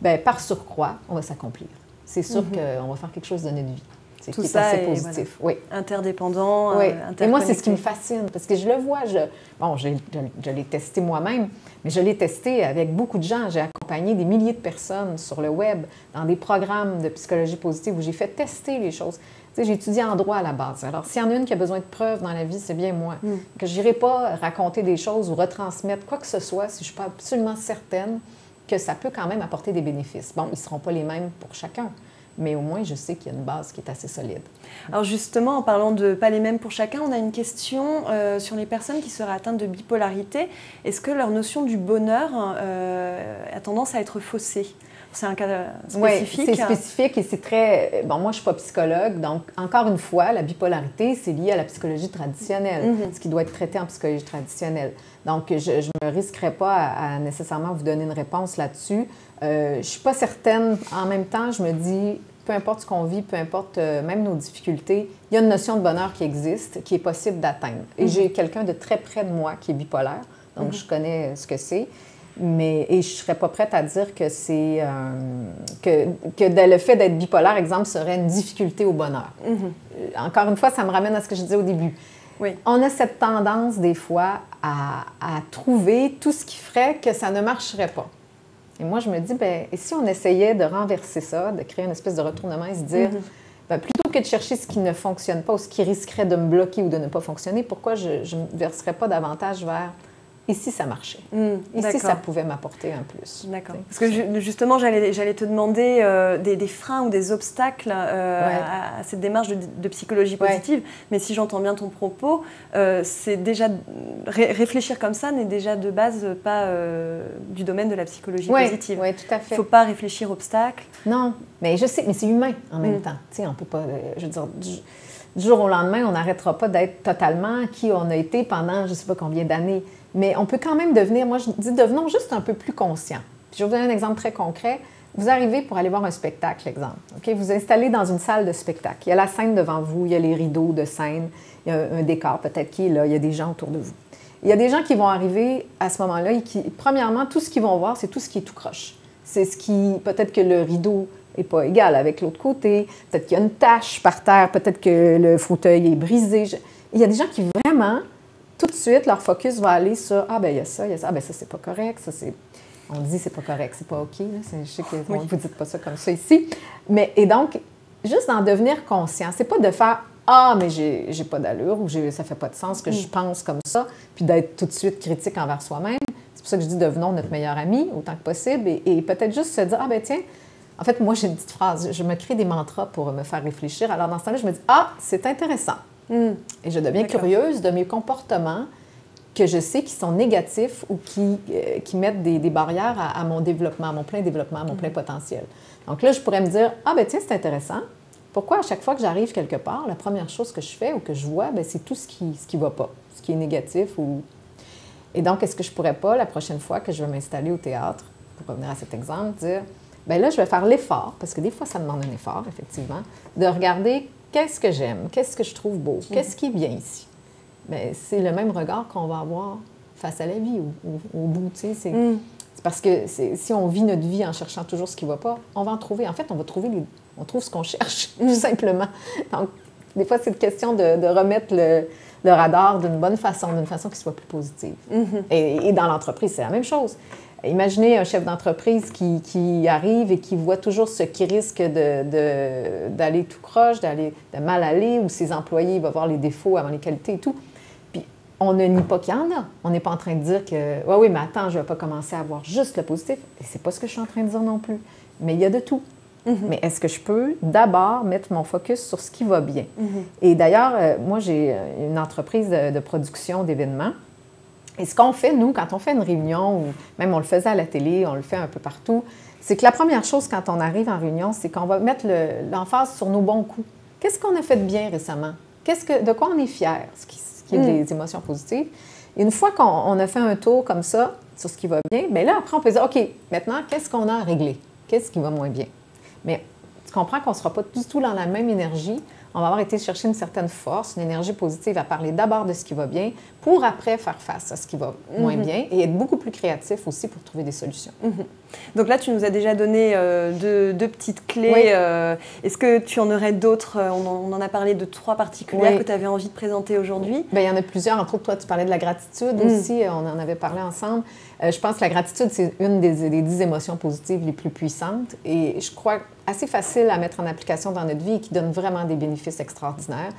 bien, par surcroît, on va s'accomplir. C'est sûr mm -hmm. qu'on va faire quelque chose de notre vie. C'est Tout ça est positif. Voilà, oui. Interdépendant. Oui. Euh, et moi, c'est ce qui me fascine parce que je le vois. Je, bon, je, je, je l'ai testé moi-même, mais je l'ai testé avec beaucoup de gens. J'ai accompagné des milliers de personnes sur le web, dans des programmes de psychologie positive où j'ai fait tester les choses. Tu sais, j'ai étudié en droit à la base. Alors, s'il y en a une qui a besoin de preuves dans la vie, c'est bien moi. Mm. Que je n'irai pas raconter des choses ou retransmettre quoi que ce soit si je ne suis pas absolument certaine que ça peut quand même apporter des bénéfices. Bon, ils ne seront pas les mêmes pour chacun mais au moins je sais qu'il y a une base qui est assez solide. Alors justement, en parlant de pas les mêmes pour chacun, on a une question euh, sur les personnes qui seraient atteintes de bipolarité. Est-ce que leur notion du bonheur euh, a tendance à être faussée? C'est un cas spécifique. Oui, c'est spécifique et c'est très. Bon, moi, je ne suis pas psychologue, donc encore une fois, la bipolarité, c'est lié à la psychologie traditionnelle, mm -hmm. ce qui doit être traité en psychologie traditionnelle. Donc, je ne me risquerai pas à, à, nécessairement vous donner une réponse là-dessus. Euh, je ne suis pas certaine. En même temps, je me dis, peu importe ce qu'on vit, peu importe euh, même nos difficultés, il y a une notion de bonheur qui existe, qui est possible d'atteindre. Et mm -hmm. j'ai quelqu'un de très près de moi qui est bipolaire, donc mm -hmm. je connais ce que c'est. Mais, et je ne serais pas prête à dire que c'est euh, que, que le fait d'être bipolaire, exemple, serait une difficulté au bonheur. Mm -hmm. Encore une fois, ça me ramène à ce que je disais au début. Oui. On a cette tendance, des fois, à, à, trouver tout ce qui ferait que ça ne marcherait pas. Et moi, je me dis, ben, et si on essayait de renverser ça, de créer une espèce de retournement et se dire, mm-hmm. ben, plutôt que de chercher ce qui ne fonctionne pas ou ce qui risquerait de me bloquer ou de ne pas fonctionner, pourquoi je ne verserais pas davantage vers Ici, ça marchait. Hmm, Ici, ça pouvait m'apporter un plus. D'accord. Parce que justement, j'allais te demander euh, des, freins ou des obstacles euh, à, cette démarche de, psychologie positive. Mais si j'entends bien ton propos, euh, c'est déjà réfléchir comme ça n'est déjà de base pas du domaine de la psychologie positive. Oui, tout à fait. Il ne faut pas réfléchir obstacles. Non, mais je sais, mais c'est humain en même hmm. temps. Tu sais, on peut pas. je veux dire, du jour au lendemain, on n'arrêtera pas d'être totalement qui on a été pendant je ne sais pas combien d'années. Mais on peut quand même devenir, moi je dis, devenons juste un peu plus conscients. je vais vous donner un exemple très concret. Vous arrivez pour aller voir un spectacle, exemple. OK? Vous installez dans une salle de spectacle. Il y a la scène devant vous, il y a les rideaux de scène, il y a un, décor peut-être qui est là, il y a des gens autour de vous. Il y a des gens qui vont arriver à ce moment-là et qui, premièrement, tout ce qu'ils vont voir, c'est tout ce qui est tout croche. C'est ce qui, peut-être que le rideau n'est pas égal avec l'autre côté, peut-être qu'il y a une tache par terre, peut-être que le fauteuil est brisé. Il y a des gens qui vraiment tout de suite, leur focus va aller sur Ah, ben il y a ça, il y a ça, ah, ben ça, c'est pas correct, ça, c'est. On dit c'est pas correct, c'est pas OK. Là. Je sais que vous ne dites pas ça comme ça ici. Mais, et donc, juste d'en devenir conscient, c'est pas de faire Ah, mais j'ai pas d'allure ou ça fait pas de sens que je mm. pense comme ça, puis d'être tout de suite critique envers soi-même. C'est pour ça que je dis devenons notre meilleur ami autant que possible et, et peut-être juste se dire Ah, ben tiens, en fait, moi, j'ai une petite phrase. Je me crée des mantras pour me faire réfléchir. Alors, dans ce temps-là, je me dis Ah, c'est intéressant. Hmm. Et je deviens curieuse de mes comportements que je sais qui sont négatifs ou qui, euh, qui mettent des, des barrières à, mon développement, à mon plein développement, à mon plein hmm. potentiel. Donc là, je pourrais me dire, ah ben tiens, c'est intéressant. Pourquoi à chaque fois que j'arrive quelque part, la première chose que je fais ou que je vois, ben, c'est tout ce qui ne ce qui va pas, ce qui est négatif. Ou... Et donc, est-ce que je pourrais pas, la prochaine fois que je vais m'installer au théâtre, pour revenir à cet exemple, dire, ben là, je vais faire l'effort, parce que des fois, ça demande un effort, effectivement, de regarder qu'est-ce que j'aime, qu'est-ce que je trouve beau, mhm. qu'est-ce qui est bien ici? Mais c'est le même regard qu'on va avoir face à la vie, au, bout. Tu sais, c'est, mm. parce que si on vit notre vie en cherchant toujours ce qui ne va pas, on va en trouver. En fait, on va trouver on trouve ce qu'on <laughs> cherche, tout simplement. Donc, des fois, c'est une question de, remettre le, radar d'une bonne façon, d'une façon qui soit plus positive. Mm-hmm. et, dans l'entreprise, c'est la même chose. Imaginez un chef d'entreprise qui, arrive et qui voit toujours ce qui risque d'aller tout croche, d'aller de mal aller, où ses employés vont voir les défauts avant les qualités et tout. Puis on ne nie pas qu'il y en a. On n'est pas en train de dire que oui, oui, mais attends, je ne vais pas commencer à voir juste le positif. Et c'est pas ce que je suis en train de dire non plus. Mais il y a de tout. Mm-hmm. Mais est-ce que je peux d'abord mettre mon focus sur ce qui va bien? Mm-hmm. Et d'ailleurs, euh, moi, j'ai une entreprise de production d'événements. Et ce qu'on fait, nous, quand on fait une réunion, ou même on le faisait à la télé, on le fait un peu partout, c'est que la première chose quand on arrive en réunion, c'est qu'on va mettre l'emphase sur nos bons coups. Qu'est-ce qu'on a fait de bien récemment? Qu'est-ce que, de quoi on est fier? Ce qui, est mm. des émotions positives. Et une fois qu'on a fait un tour comme ça sur ce qui va bien, bien là, après, on peut dire, OK, maintenant, qu'est-ce qu'on a à régler? Qu'est-ce qui va moins bien? Mais tu comprends qu'on ne sera pas du tout dans la même énergie on va avoir été chercher une certaine force, une énergie positive à parler d'abord de ce qui va bien pour après faire face à ce qui va moins mhm. bien et être beaucoup plus créatif aussi pour trouver des solutions. Mhm. Donc là, tu nous as déjà donné euh, deux, petites clés. Euh, est-ce que tu en aurais d'autres euh, on, en a parlé de trois particulières que tu avais envie de présenter aujourd'hui? Bien, il y en a plusieurs. Entre autres, toi, tu parlais de la gratitude mhm. aussi. On en avait parlé ensemble. je pense que la gratitude, c'est une des, des dix émotions positives les plus puissantes. Et je crois assez facile à mettre en application dans notre vie et qui donne vraiment des bénéfices extraordinaires.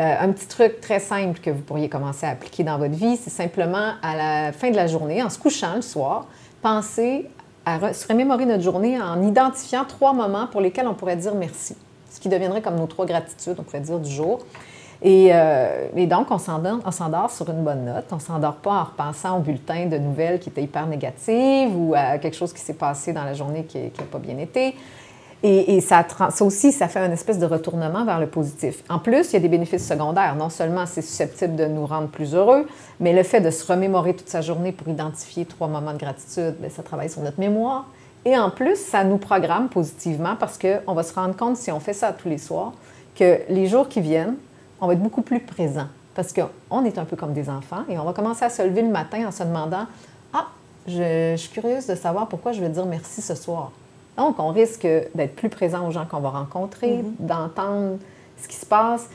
Euh, un petit truc très simple que vous pourriez commencer à appliquer dans votre vie, c'est simplement à la fin de la journée, en se couchant le soir, penser à se remémorer notre journée en identifiant trois moments pour lesquels on pourrait dire merci, ce qui deviendrait comme nos trois gratitudes, on pourrait dire, du jour. Et, euh, et donc, on s'endort sur une bonne note. On ne s'endort pas en repensant au bulletin de nouvelles qui était hyper négative ou à quelque chose qui s'est passé dans la journée qui n'a pas bien été. Et, ça, ça, aussi, ça fait un espèce de retournement vers le positif. En plus, il y a des bénéfices secondaires. Non seulement c'est susceptible de nous rendre plus heureux, mais le fait de se remémorer toute sa journée pour identifier trois moments de gratitude, bien, ça travaille sur notre mémoire. Et en plus, ça nous programme positivement parce qu'on va se rendre compte, si on fait ça tous les soirs, que les jours qui viennent, on va être beaucoup plus présent. Parce qu'on est un peu comme des enfants et on va commencer à se lever le matin en se demandant Ah, je, je suis curieuse de savoir pourquoi je vais dire merci ce soir. Donc, on risque d'être plus présent aux gens qu'on va rencontrer, mhm. d'entendre ce qui se passe.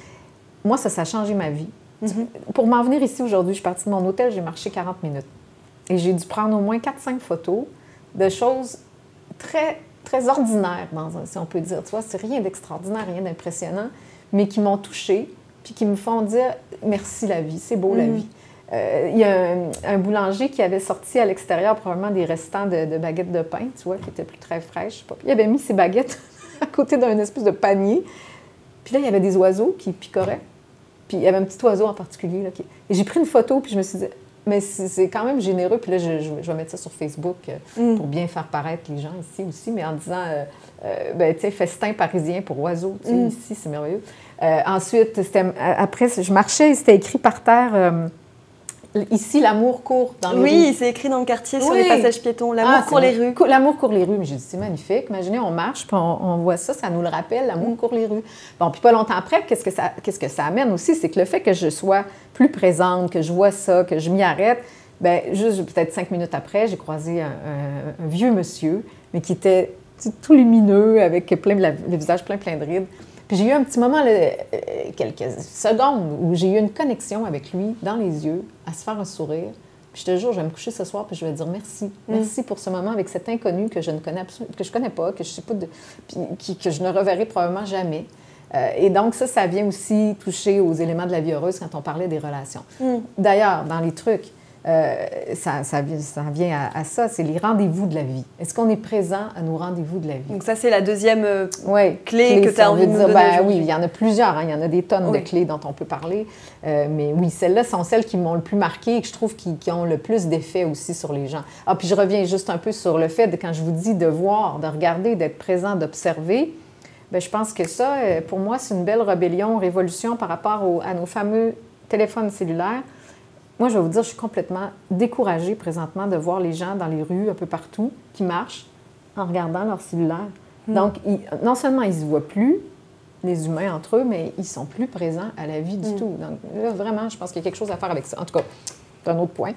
Moi, ça, ça a changé ma vie. Mhm. Pour m'en venir ici aujourd'hui, je suis partie de mon hôtel, j'ai marché 40 minutes. Et j'ai dû prendre au moins 4-5 photos de choses très, très ordinaires, dans si on peut dire. Tu vois, c'est rien d'extraordinaire, rien d'impressionnant, mais qui m'ont touchée, puis qui me font dire merci la vie, c'est beau la vie. Euh, il y a un, boulanger qui avait sorti à l'extérieur probablement des restants de, baguettes de pain, tu vois, qui étaient plus très fraîches. Pas. il avait mis ses baguettes <laughs> à côté d'un espèce de panier. Puis là, il y avait des oiseaux qui picoraient. Puis il y avait un petit oiseau en particulier. Là, qui... Et j'ai pris une photo, puis je me suis dit, mais c'est quand même généreux. Puis là, je, vais mettre ça sur Facebook euh, mm. pour bien faire paraître les gens ici aussi, mais en disant, euh, ben, tu sais, festin parisien pour oiseaux. Tu sais, mm. Ici, c'est merveilleux. ensuite, après, je marchais et c'était écrit par terre Ici, l'amour court dans les oui, rues. Oui, c'est écrit dans le quartier sur les passages piétons. L'amour ah, court les rues. L'amour court les rues. Mais j'ai dit, c'est magnifique. Imaginez, on marche, puis on, voit ça, ça nous le rappelle, l'amour mm. court les rues. Bon, puis pas longtemps après, qu'est-ce que ça, qu'est-ce que ça amène aussi? C'est que le fait que je sois plus présente, que je vois ça, que je m'y arrête, bien, juste peut-être cinq minutes après, j'ai croisé un, vieux monsieur, mais qui était tout lumineux, avec plein, le visage plein, plein de rides. Puis j'ai eu un petit moment, euh, quelques secondes, où j'ai eu une connexion avec lui dans les yeux, à se faire un sourire. Puis je te jure, je vais me coucher ce soir, puis je vais dire merci. Mm. Merci pour ce moment avec cet inconnu que je ne connais que je connais pas, que je sais pas de, puis, que je ne reverrai probablement jamais. Euh, et donc, ça, ça vient aussi toucher aux éléments de la vie heureuse quand on parlait des relations. Mm. D'ailleurs, dans les trucs, euh, ça, ça, vient à, ça, c'est les rendez-vous de la vie. Est-ce qu'on est présent à nos rendez-vous de la vie? Donc ça, c'est la deuxième euh, clé, que tu as envie de dire. Ben, oui, il y en a plusieurs, hein. il y en a des tonnes de clés dont on peut parler. Euh, mais oui, celles-là sont celles qui m'ont le plus marqué et que je trouve qui, ont le plus d'effet aussi sur les gens. Ah, puis je reviens juste un peu sur le fait de quand je vous dis de voir, de regarder, d'être présent, d'observer. Bien, je pense que ça, pour moi, c'est une belle rébellion, révolution par rapport à nos fameux téléphones cellulaires moi, je vais vous dire, je suis complètement découragée présentement de voir les gens dans les rues, un peu partout, qui marchent en regardant leur cellulaire. Hmm. Donc, non seulement ils ne se voient plus, les humains entre eux, mais ils sont plus présents à la vie du hmm. tout. Donc, là, vraiment, je pense qu'il y a quelque chose à faire avec ça. En tout cas, c'est un autre point.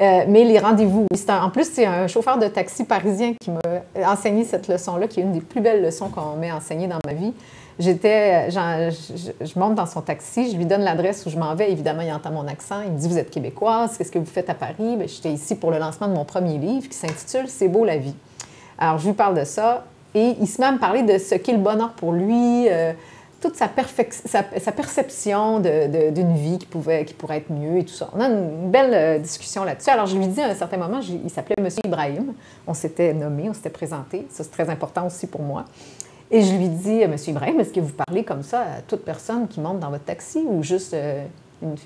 Euh, mais les rendez-vous, en plus, c'est un chauffeur de taxi parisien qui m'a enseigné cette leçon-là, qui est une des plus belles leçons qu'on m'a enseignées dans ma vie. J'étais, je, monte dans son taxi, je lui donne l'adresse où je m'en vais. Évidemment, il entend mon accent. Il me dit Vous êtes québécoise, qu'est-ce que vous faites à Paris ben, J'étais ici pour le lancement de mon premier livre qui s'intitule C'est beau la vie. Alors, je lui parle de ça et il se met à me parler de ce qu'est le bonheur pour lui, euh, toute sa, perception d'une vie qui, pouvait, qui pourrait être mieux et tout ça. On a une belle euh, discussion là-dessus. Alors, je lui dis à un certain moment, il s'appelait M. Ibrahim. On s'était nommé, on s'était présenté. Ça, c'est très important aussi pour moi. Et je lui dis, M. Ibrahim, est-ce que vous parlez comme ça à toute personne qui monte dans votre taxi ou juste euh,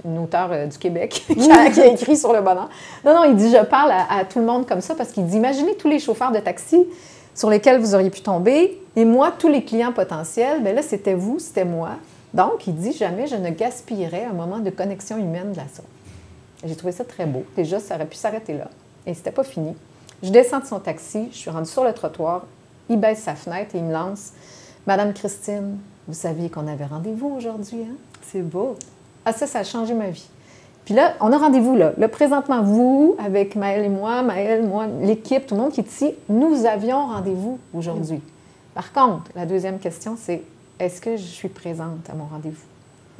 une, auteure euh, du Québec <laughs> qui, a, écrit sur le bonheur? Non, non, il dit, je parle à, tout le monde comme ça parce qu'il dit, imaginez tous les chauffeurs de taxi sur lesquels vous auriez pu tomber et moi, tous les clients potentiels, bien là, c'était vous, c'était moi. Donc, il dit, jamais je ne gaspillerais un moment de connexion humaine de la sorte. J'ai trouvé ça très beau. Déjà, ça aurait pu s'arrêter là. Et c'était pas fini. Je descends de son taxi, je suis rendue sur le trottoir, il baisse sa fenêtre et il me lance Madame Christine, vous saviez qu'on avait rendez-vous aujourd'hui, hein? C'est beau. Ah, ça, ça a changé ma vie. Puis là, on a rendez-vous là. Là, présentement, vous, avec Maëlle et moi, Maëlle, moi, l'équipe, tout le monde qui est ici, nous avions rendez-vous aujourd'hui. Par contre, la deuxième question, c'est est-ce que je suis présente à mon rendez-vous?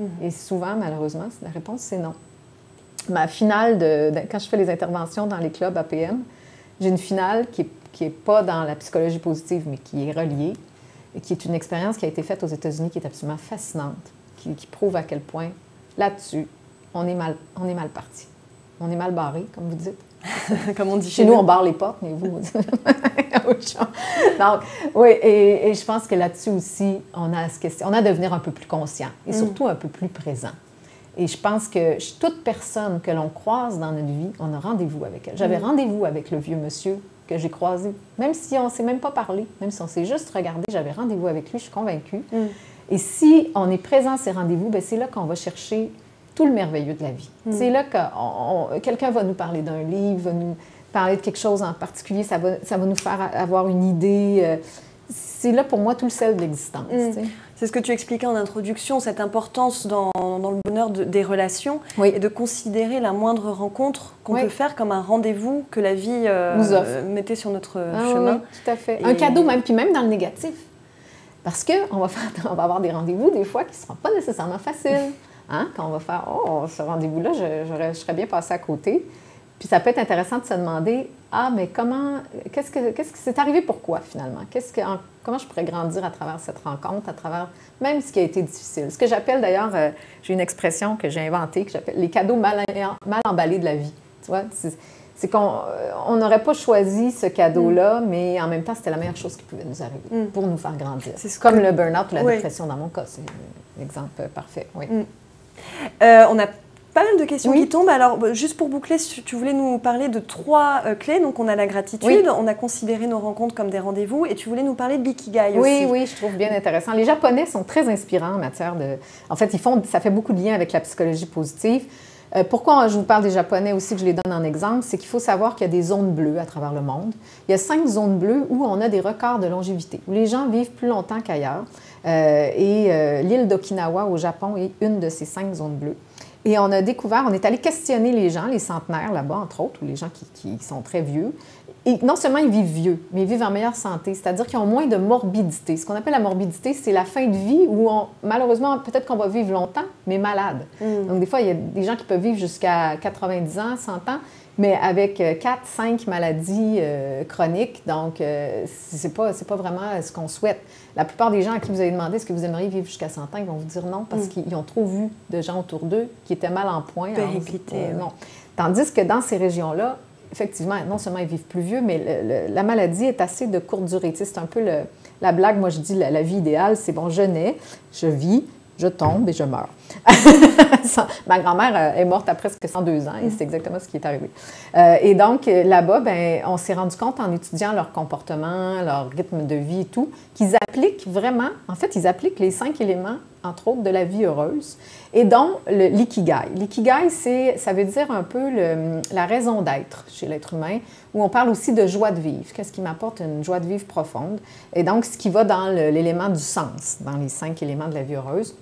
Mm-hmm. Et souvent, malheureusement, la réponse, c'est non. Ma finale, de, quand je fais les interventions dans les clubs APM, j'ai une finale qui est qui n'est pas dans la psychologie positive, mais qui est reliée, et qui est une expérience qui a été faite aux États-Unis qui est absolument fascinante, qui, prouve à quel point, là-dessus, on est mal, on est mal parti. On est mal barré, comme vous dites. <laughs> comme on dit chez, nous, on barre les portes, mais vous, <laughs> Donc, oui, et, je pense que là-dessus aussi, on a, on a à devenir un peu plus conscient et mm. surtout un peu plus présent. Et je pense que toute personne que l'on croise dans notre vie, on a rendez-vous avec elle. J'avais mm. rendez-vous avec le vieux monsieur que j'ai croisé. Même si on ne s'est même pas parlé, même si on s'est juste regardé, j'avais rendez-vous avec lui, je suis convaincue. Mm. Et si on est présent à ces rendez-vous, ben, c'est là qu'on va chercher tout le merveilleux de la vie. Mm. C'est là que quelqu'un va nous parler d'un livre, va nous parler de quelque chose en particulier, ça va, ça va nous faire avoir une idée. Euh, c'est là pour moi tout le sel de l'existence. Mm. C'est ce que tu expliquais en introduction, cette importance dans, dans le bonheur des relations et de considérer la moindre rencontre qu'on peut faire comme un rendez-vous que la vie euh, nous offre. mettait sur notre ah chemin. Oui, tout à fait. Un cadeau même, puis même dans le négatif. Parce qu'on va, <laughs> on va avoir des rendez-vous des fois qui ne seront pas nécessairement faciles. Hein? Quand on va faire, oh, ce rendez-vous-là, je, je, serais bien passé à côté. Puis ça peut être intéressant de se demander ah, mais comment, qu'est-ce que, qu'est-ce qui s'est arrivé pourquoi finalement? Qu'est-ce que, comment je pourrais grandir à travers cette rencontre, à travers même ce qui a été difficile? Ce que j'appelle d'ailleurs, euh, j'ai une expression que j'ai inventée, que j'appelle les cadeaux mal, mal emballés de la vie. Tu vois? C'est, qu'on euh, n'aurait pas choisi ce cadeau-là, mm. mais en même temps, c'était la meilleure chose qui pouvait nous arriver mm. pour nous faire grandir. C'est comme le burn-out ou la dépression dans mon cas. C'est un exemple parfait. Oui. Mm. Euh, on a pas mal de questions qui tombent. Alors, bah, juste pour boucler, tu voulais nous parler de trois euh, clés. Donc, on a la gratitude, on a considéré nos rencontres comme des rendez-vous, et tu voulais nous parler de l'ikigai aussi. Oui, oui, je trouve bien intéressant. Les Japonais sont très inspirants en matière de. En fait, ils font, ça fait beaucoup de liens avec la psychologie positive. Euh, pourquoi je vous parle des Japonais aussi, que je les donne en exemple, c'est qu'il faut savoir qu'il y a des zones bleues à travers le monde. Il y a cinq zones bleues où on a des records de longévité, où les gens vivent plus longtemps qu'ailleurs. Euh, et l'île d'Okinawa au Japon est une de ces cinq zones bleues. Et on a découvert, on est allé questionner les gens, les centenaires là-bas, entre autres, ou les gens qui, sont très vieux. Et non seulement ils vivent vieux, mais ils vivent en meilleure santé, c'est-à-dire qu'ils ont moins de morbidité. Ce qu'on appelle la morbidité, c'est la fin de vie où, on, malheureusement, peut-être qu'on va vivre longtemps, mais malade. Mm. Donc, des fois, il y a des gens qui peuvent vivre jusqu'à 90 ans, 100 ans, mais avec 4, euh, 5 maladies euh, chroniques. Donc, euh, c'est pas, pas vraiment ce qu'on souhaite. La plupart des gens à qui vous avez demandé est-ce que vous aimeriez vivre jusqu'à 100 ans, ils vont vous dire non parce mm. qu'ils ont trop vu de gens autour d'eux qui étaient mal en point. non. Tandis que dans ces régions-là, effectivement, non seulement ils vivent plus vieux, mais la maladie est assez de courte durée. c'est un peu la blague, moi je dis la, la vie idéale, c'est bon, je nais, je vis, je tombe et je meurs. <laughs> Ma grand-mère euh, est morte à presque 102 ans et c'est exactement ce qui est arrivé. Euh, et donc, euh, là-bas, ben, on s'est rendu compte en étudiant leur comportement, leur rythme de vie et tout, qu'ils appliquent vraiment, en fait, ils appliquent les cinq éléments, entre autres, de la vie heureuse, et dont l'ikigai. L'ikigai, ça veut dire un peu la raison d'être chez l'être humain, où on parle aussi de joie de vivre. Qu'est-ce qui m'apporte une joie de vivre profonde? Et donc, ce qui va dans l'élément du sens, dans les cinq éléments de la vie heureuse.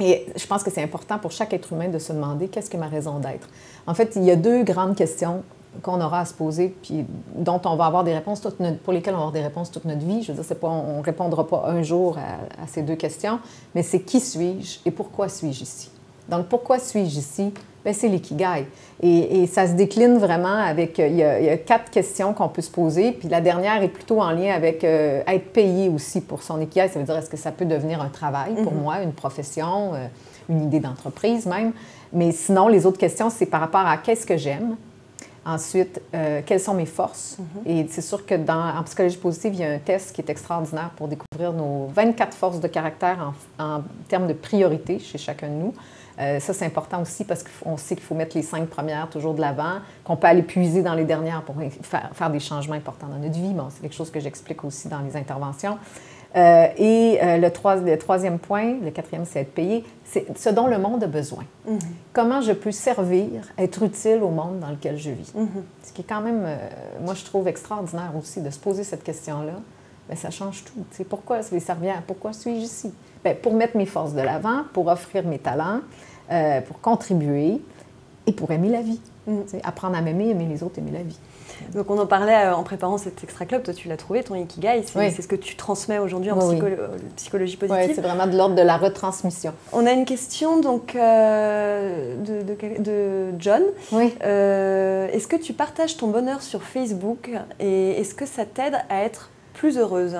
Et je pense que c'est important pour chaque être humain de se demander qu'est-ce que ma raison d'être. En fait, il y a deux grandes questions qu'on aura à se poser, puis dont on va avoir des réponses, pour lesquelles on va avoir des réponses toute notre vie. Je veux dire, on ne répondra pas un jour à, à ces deux questions, mais c'est qui suis-je et pourquoi suis-je ici? Donc, pourquoi suis-je ici? Bien, c'est l'ikigai. Et, et, ça se décline vraiment avec. Euh, il y a, quatre questions qu'on peut se poser. Puis la dernière est plutôt en lien avec euh, être payé aussi pour son ikigai. Ça veut dire est-ce que ça peut devenir un travail pour mhm. moi, une profession, euh, une idée d'entreprise même? Mais sinon, les autres questions, c'est par rapport à qu'est-ce que j'aime. Ensuite, quelles sont mes forces? Mhm. Et c'est sûr que dans, en psychologie positive, il y a un test qui est extraordinaire pour découvrir nos 24 forces de caractère en, en termes de priorité chez chacun de nous. Euh, ça, c'est important aussi parce qu'on sait qu'il faut mettre les cinq premières toujours de l'avant, qu'on peut aller puiser dans les dernières pour faire, des changements importants dans notre vie. Bon, c'est quelque chose que j'explique aussi dans les interventions. Euh, et euh, le, troisième point, le quatrième, c'est être payé, c'est ce dont le monde a besoin. Mm-hmm. Comment je peux servir, être utile au monde dans lequel je vis? Mm-hmm. Ce qui est quand même, moi, je trouve extraordinaire aussi de se poser cette question-là. Bien, ça change tout. C'est pourquoi les servir, pourquoi suis-je ici? Bien, pour mettre mes forces de l'avant, pour offrir mes talents, euh, pour contribuer et pour aimer la vie. Mm. Apprendre à m'aimer, aimer les autres, aimer la vie. Donc on en parlait euh, en préparant cet extra club, toi tu l'as trouvé, ton Ikigai, c'est ce que tu transmets aujourd'hui en euh, psychologie positive. Oui, c'est vraiment de l'ordre de la retransmission. On a une question donc de, de, John. Oui. est-ce que tu partages ton bonheur sur Facebook et est-ce que ça t'aide à être plus?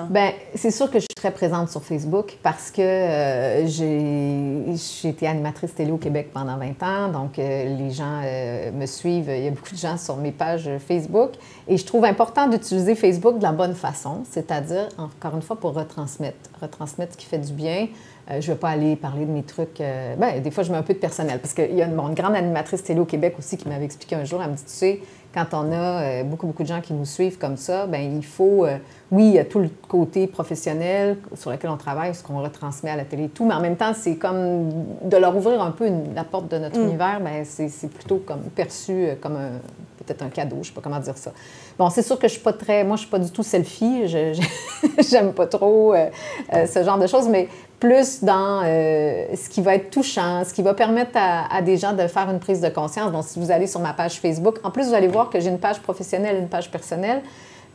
Bien, c'est sûr que je suis très présente sur Facebook parce que euh, j'ai été animatrice télé au Québec pendant 20 ans, donc euh, les gens euh, me suivent. Il y a beaucoup de gens sur mes pages Facebook et je trouve important d'utiliser Facebook de la bonne façon, c'est-à-dire, encore une fois, pour retransmettre, retransmettre ce qui fait du bien. je ne vais pas aller parler de mes trucs. Bien, des fois, je mets un peu de personnel parce qu'il y a une, grande animatrice télé au Québec aussi qui m'avait expliqué un jour, elle me dit, tu sais, quand on a euh, beaucoup, beaucoup de gens qui nous suivent comme ça, bien, il faut, euh, oui, il y a tout le côté professionnel sur lequel on travaille, ce qu'on retransmet à la télé et tout, mais en même temps, c'est comme de leur ouvrir un peu la porte de notre mm. univers, bien, c'est plutôt comme perçu euh, comme peut-être un cadeau, je ne sais pas comment dire ça. Bon, c'est sûr que je suis pas très, moi, je suis pas du tout selfie, je <laughs> j'aime pas trop ce genre de choses, mais plus dans euh, ce qui va être touchant, ce qui va permettre à, des gens de faire une prise de conscience. Donc, si vous allez sur ma page Facebook, en plus, vous allez voir que j'ai une page professionnelle et une page personnelle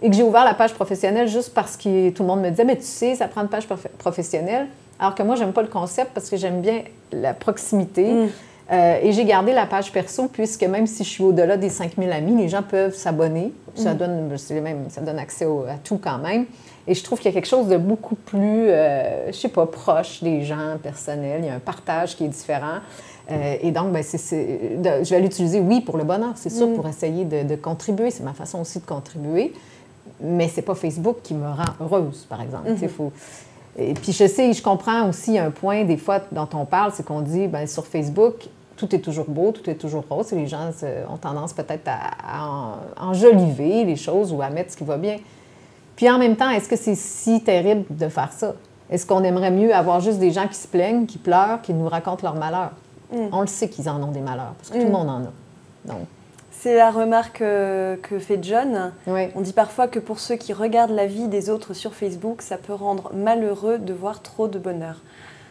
et que j'ai ouvert la page professionnelle juste parce que tout le monde me disait, mais tu sais, ça prend une page professionnelle. Alors que moi, j'aime pas le concept parce que j'aime bien la proximité. Mm. Euh, et j'ai gardé la page perso puisque même si je suis au-delà des 5000 amis, les gens peuvent s'abonner. Ça, mm. donne, même, ça donne accès à tout quand même. Et je trouve qu'il y a quelque chose de beaucoup plus, euh, je sais pas, proche des gens, personnel. Il y a un partage qui est différent. Euh, et donc, ben, je vais l'utiliser, oui, pour le bonheur, c'est sûr, mm. pour essayer de, contribuer. C'est ma façon aussi de contribuer. Mais c'est pas Facebook qui me rend heureuse, par exemple. Mm-hmm. Faut... Et puis je sais, je comprends aussi un point, des fois, dont on parle, c'est qu'on dit, ben, sur Facebook, tout est toujours beau, tout est toujours rose, et les gens ont tendance peut-être à, enjoliver les choses ou à mettre ce qui va bien. Puis en même temps, est-ce que c'est si terrible de faire ça? Est-ce qu'on aimerait mieux avoir juste des gens qui se plaignent, qui pleurent, qui nous racontent leurs malheurs? Mm. On le sait qu'ils en ont des malheurs, parce que tout le mm. monde en a. Donc. C'est la remarque euh, que fait John. On dit parfois que pour ceux qui regardent la vie des autres sur Facebook, ça peut rendre malheureux de voir trop de bonheur.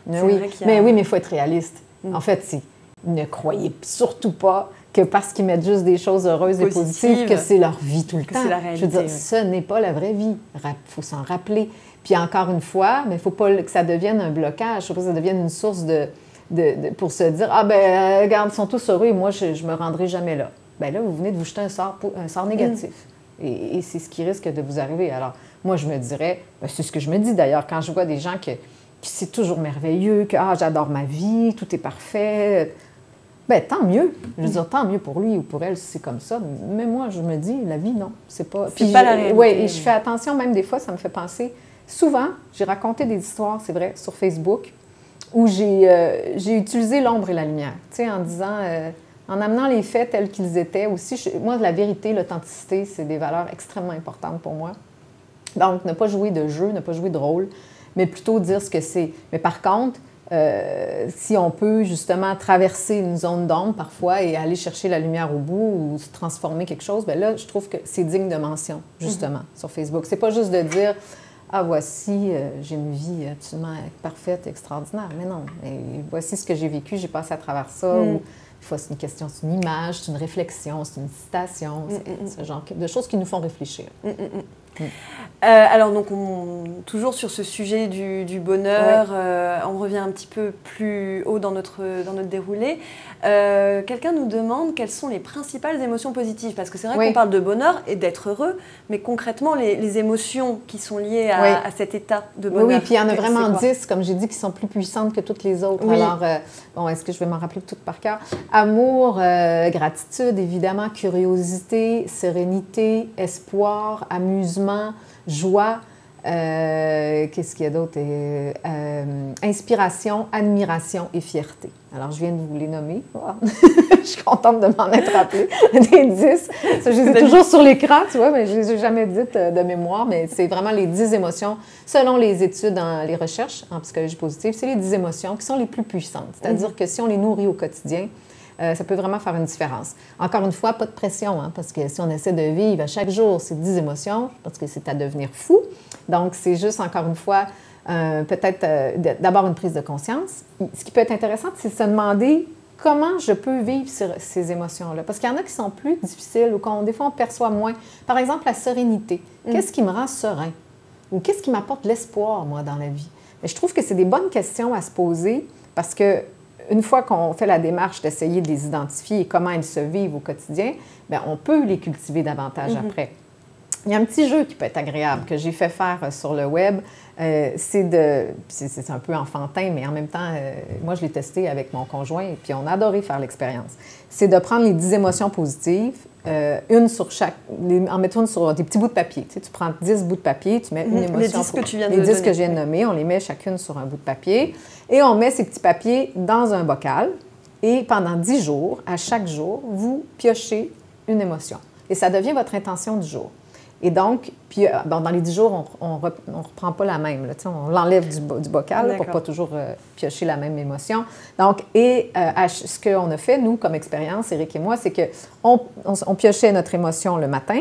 Mais oui, mais oui, mais il faut être réaliste. Mm. En fait, si ne croyez surtout pas que parce qu'ils mettent juste des choses heureuses et positives, que c'est leur vie tout le temps. La réalité, Je veux dire, ce n'est pas la vraie vie. Il faut s'en rappeler. Puis encore une fois, mais il ne faut pas que ça devienne un blocage. Il faut pas que ça devienne une source de, pour se dire Ah ben, regarde, ils sont tous heureux et moi, je ne me rendrai jamais là. Bien là, vous venez de vous jeter un sort, un sort négatif. Mm. Et, c'est ce qui risque de vous arriver. Alors, moi, je me dirais, ben, c'est ce que je me dis d'ailleurs, quand je vois des gens que, c'est toujours merveilleux, que ah, j'adore ma vie, tout est parfait. Ben tant mieux. Je veux dire, tant mieux pour lui ou pour elle si c'est comme ça. Mais moi, je me dis, la vie, non, c'est pas. Puis pas la. Oui, et je fais attention, même des fois, ça me fait penser. Souvent, j'ai raconté des histoires, c'est vrai, sur Facebook, où j'ai euh, utilisé l'ombre et la lumière, tu sais, en disant, euh, en amenant les faits tels qu'ils étaient aussi. moi, la vérité, l'authenticité, c'est des valeurs extrêmement importantes pour moi. Donc, ne pas jouer de jeu, ne pas jouer de rôle, mais plutôt dire ce que c'est. Mais par contre, euh, si on peut justement traverser une zone d'ombre parfois et aller chercher la lumière au bout ou se transformer quelque chose, bien là, je trouve que c'est digne de mention, justement, mhm. sur Facebook. C'est pas juste de dire Ah, voici, euh, j'ai une vie absolument parfaite, extraordinaire. Mais non, voici ce que j'ai vécu, j'ai passé à travers ça. Mhm. Ou, c'est une question, c'est une image, c'est une réflexion, c'est une citation, c'est mhm, ce genre de choses qui nous font réfléchir. Euh, alors donc toujours sur ce sujet du, bonheur, euh, on revient un petit peu plus haut dans notre, dans notre déroulé. Euh, quelqu'un nous demande quelles sont les principales émotions positives, parce que c'est vrai qu'on parle de bonheur et d'être heureux, mais concrètement les, émotions qui sont liées à, cet état de bonheur. Oui, puis il y en a vraiment dix, comme j'ai dit, qui sont plus puissantes que toutes les autres. Alors, bon, est-ce que je vais m'en rappeler toutes par cœur? Amour, gratitude, évidemment, curiosité, sérénité, espoir, amusement, joie, euh, qu'est-ce qu'il y a d'autre? Euh, euh, inspiration, admiration et fierté. Alors, je viens de vous les nommer. <laughs> je suis contente de m'en être rappelée. <laughs> Des dix. je les ai toujours sur l'écran, tu vois, mais je ne les ai jamais dites de mémoire. Mais c'est vraiment les dix émotions, selon les études dans les recherches en psychologie positive, c'est les dix émotions qui sont les plus puissantes. C'est-à-dire mm-hmm. que si on les nourrit au quotidien, euh, ça peut vraiment faire une différence. Encore une fois, pas de pression, hein, parce que si on essaie de vivre à chaque jour ces 10 émotions, parce que c'est à devenir fou. Donc, c'est juste, encore une fois, euh, peut-être euh, d'abord une prise de conscience. Ce qui peut être intéressant, c'est de se demander comment je peux vivre ces émotions-là. Parce qu'il y en a qui sont plus difficiles ou qu'on, des fois, on perçoit moins. Par exemple, la sérénité. Mm. Qu'est-ce qui me rend serein? Ou qu'est-ce qui m'apporte l'espoir, moi, dans la vie? je trouve que c'est des bonnes questions à se poser parce que une fois qu'on fait la démarche d'essayer de les identifier et comment elles se vivent au quotidien, bien, on peut les cultiver davantage mhm. après. Il y a un petit jeu qui peut être agréable que j'ai fait faire euh, sur le web. Euh, c'est de. C'est un peu enfantin, mais en même temps, euh, moi, je l'ai testé avec mon conjoint et puis on a adoré faire l'expérience. C'est de prendre les 10 émotions positives, une sur chaque. en mettant une sur des petits bouts de papier. Tu, prends 10 bouts de papier, tu mets une émotion. Les 10 que tu viens de Les 10 que je viens de nommer, on les met chacune sur un bout de papier et on met ces petits papiers dans un bocal. Et pendant 10 jours, à chaque jour, vous piochez une émotion. Et ça devient votre intention du jour. Et donc, puis, euh, dans les 10 jours, on ne reprend pas la même. Là, on l'enlève du, du, bocal pour pas toujours euh, piocher la même émotion. Donc, et euh, ce qu'on a fait, nous, comme expérience, Eric et moi, c'est qu'on on, piochait notre émotion le matin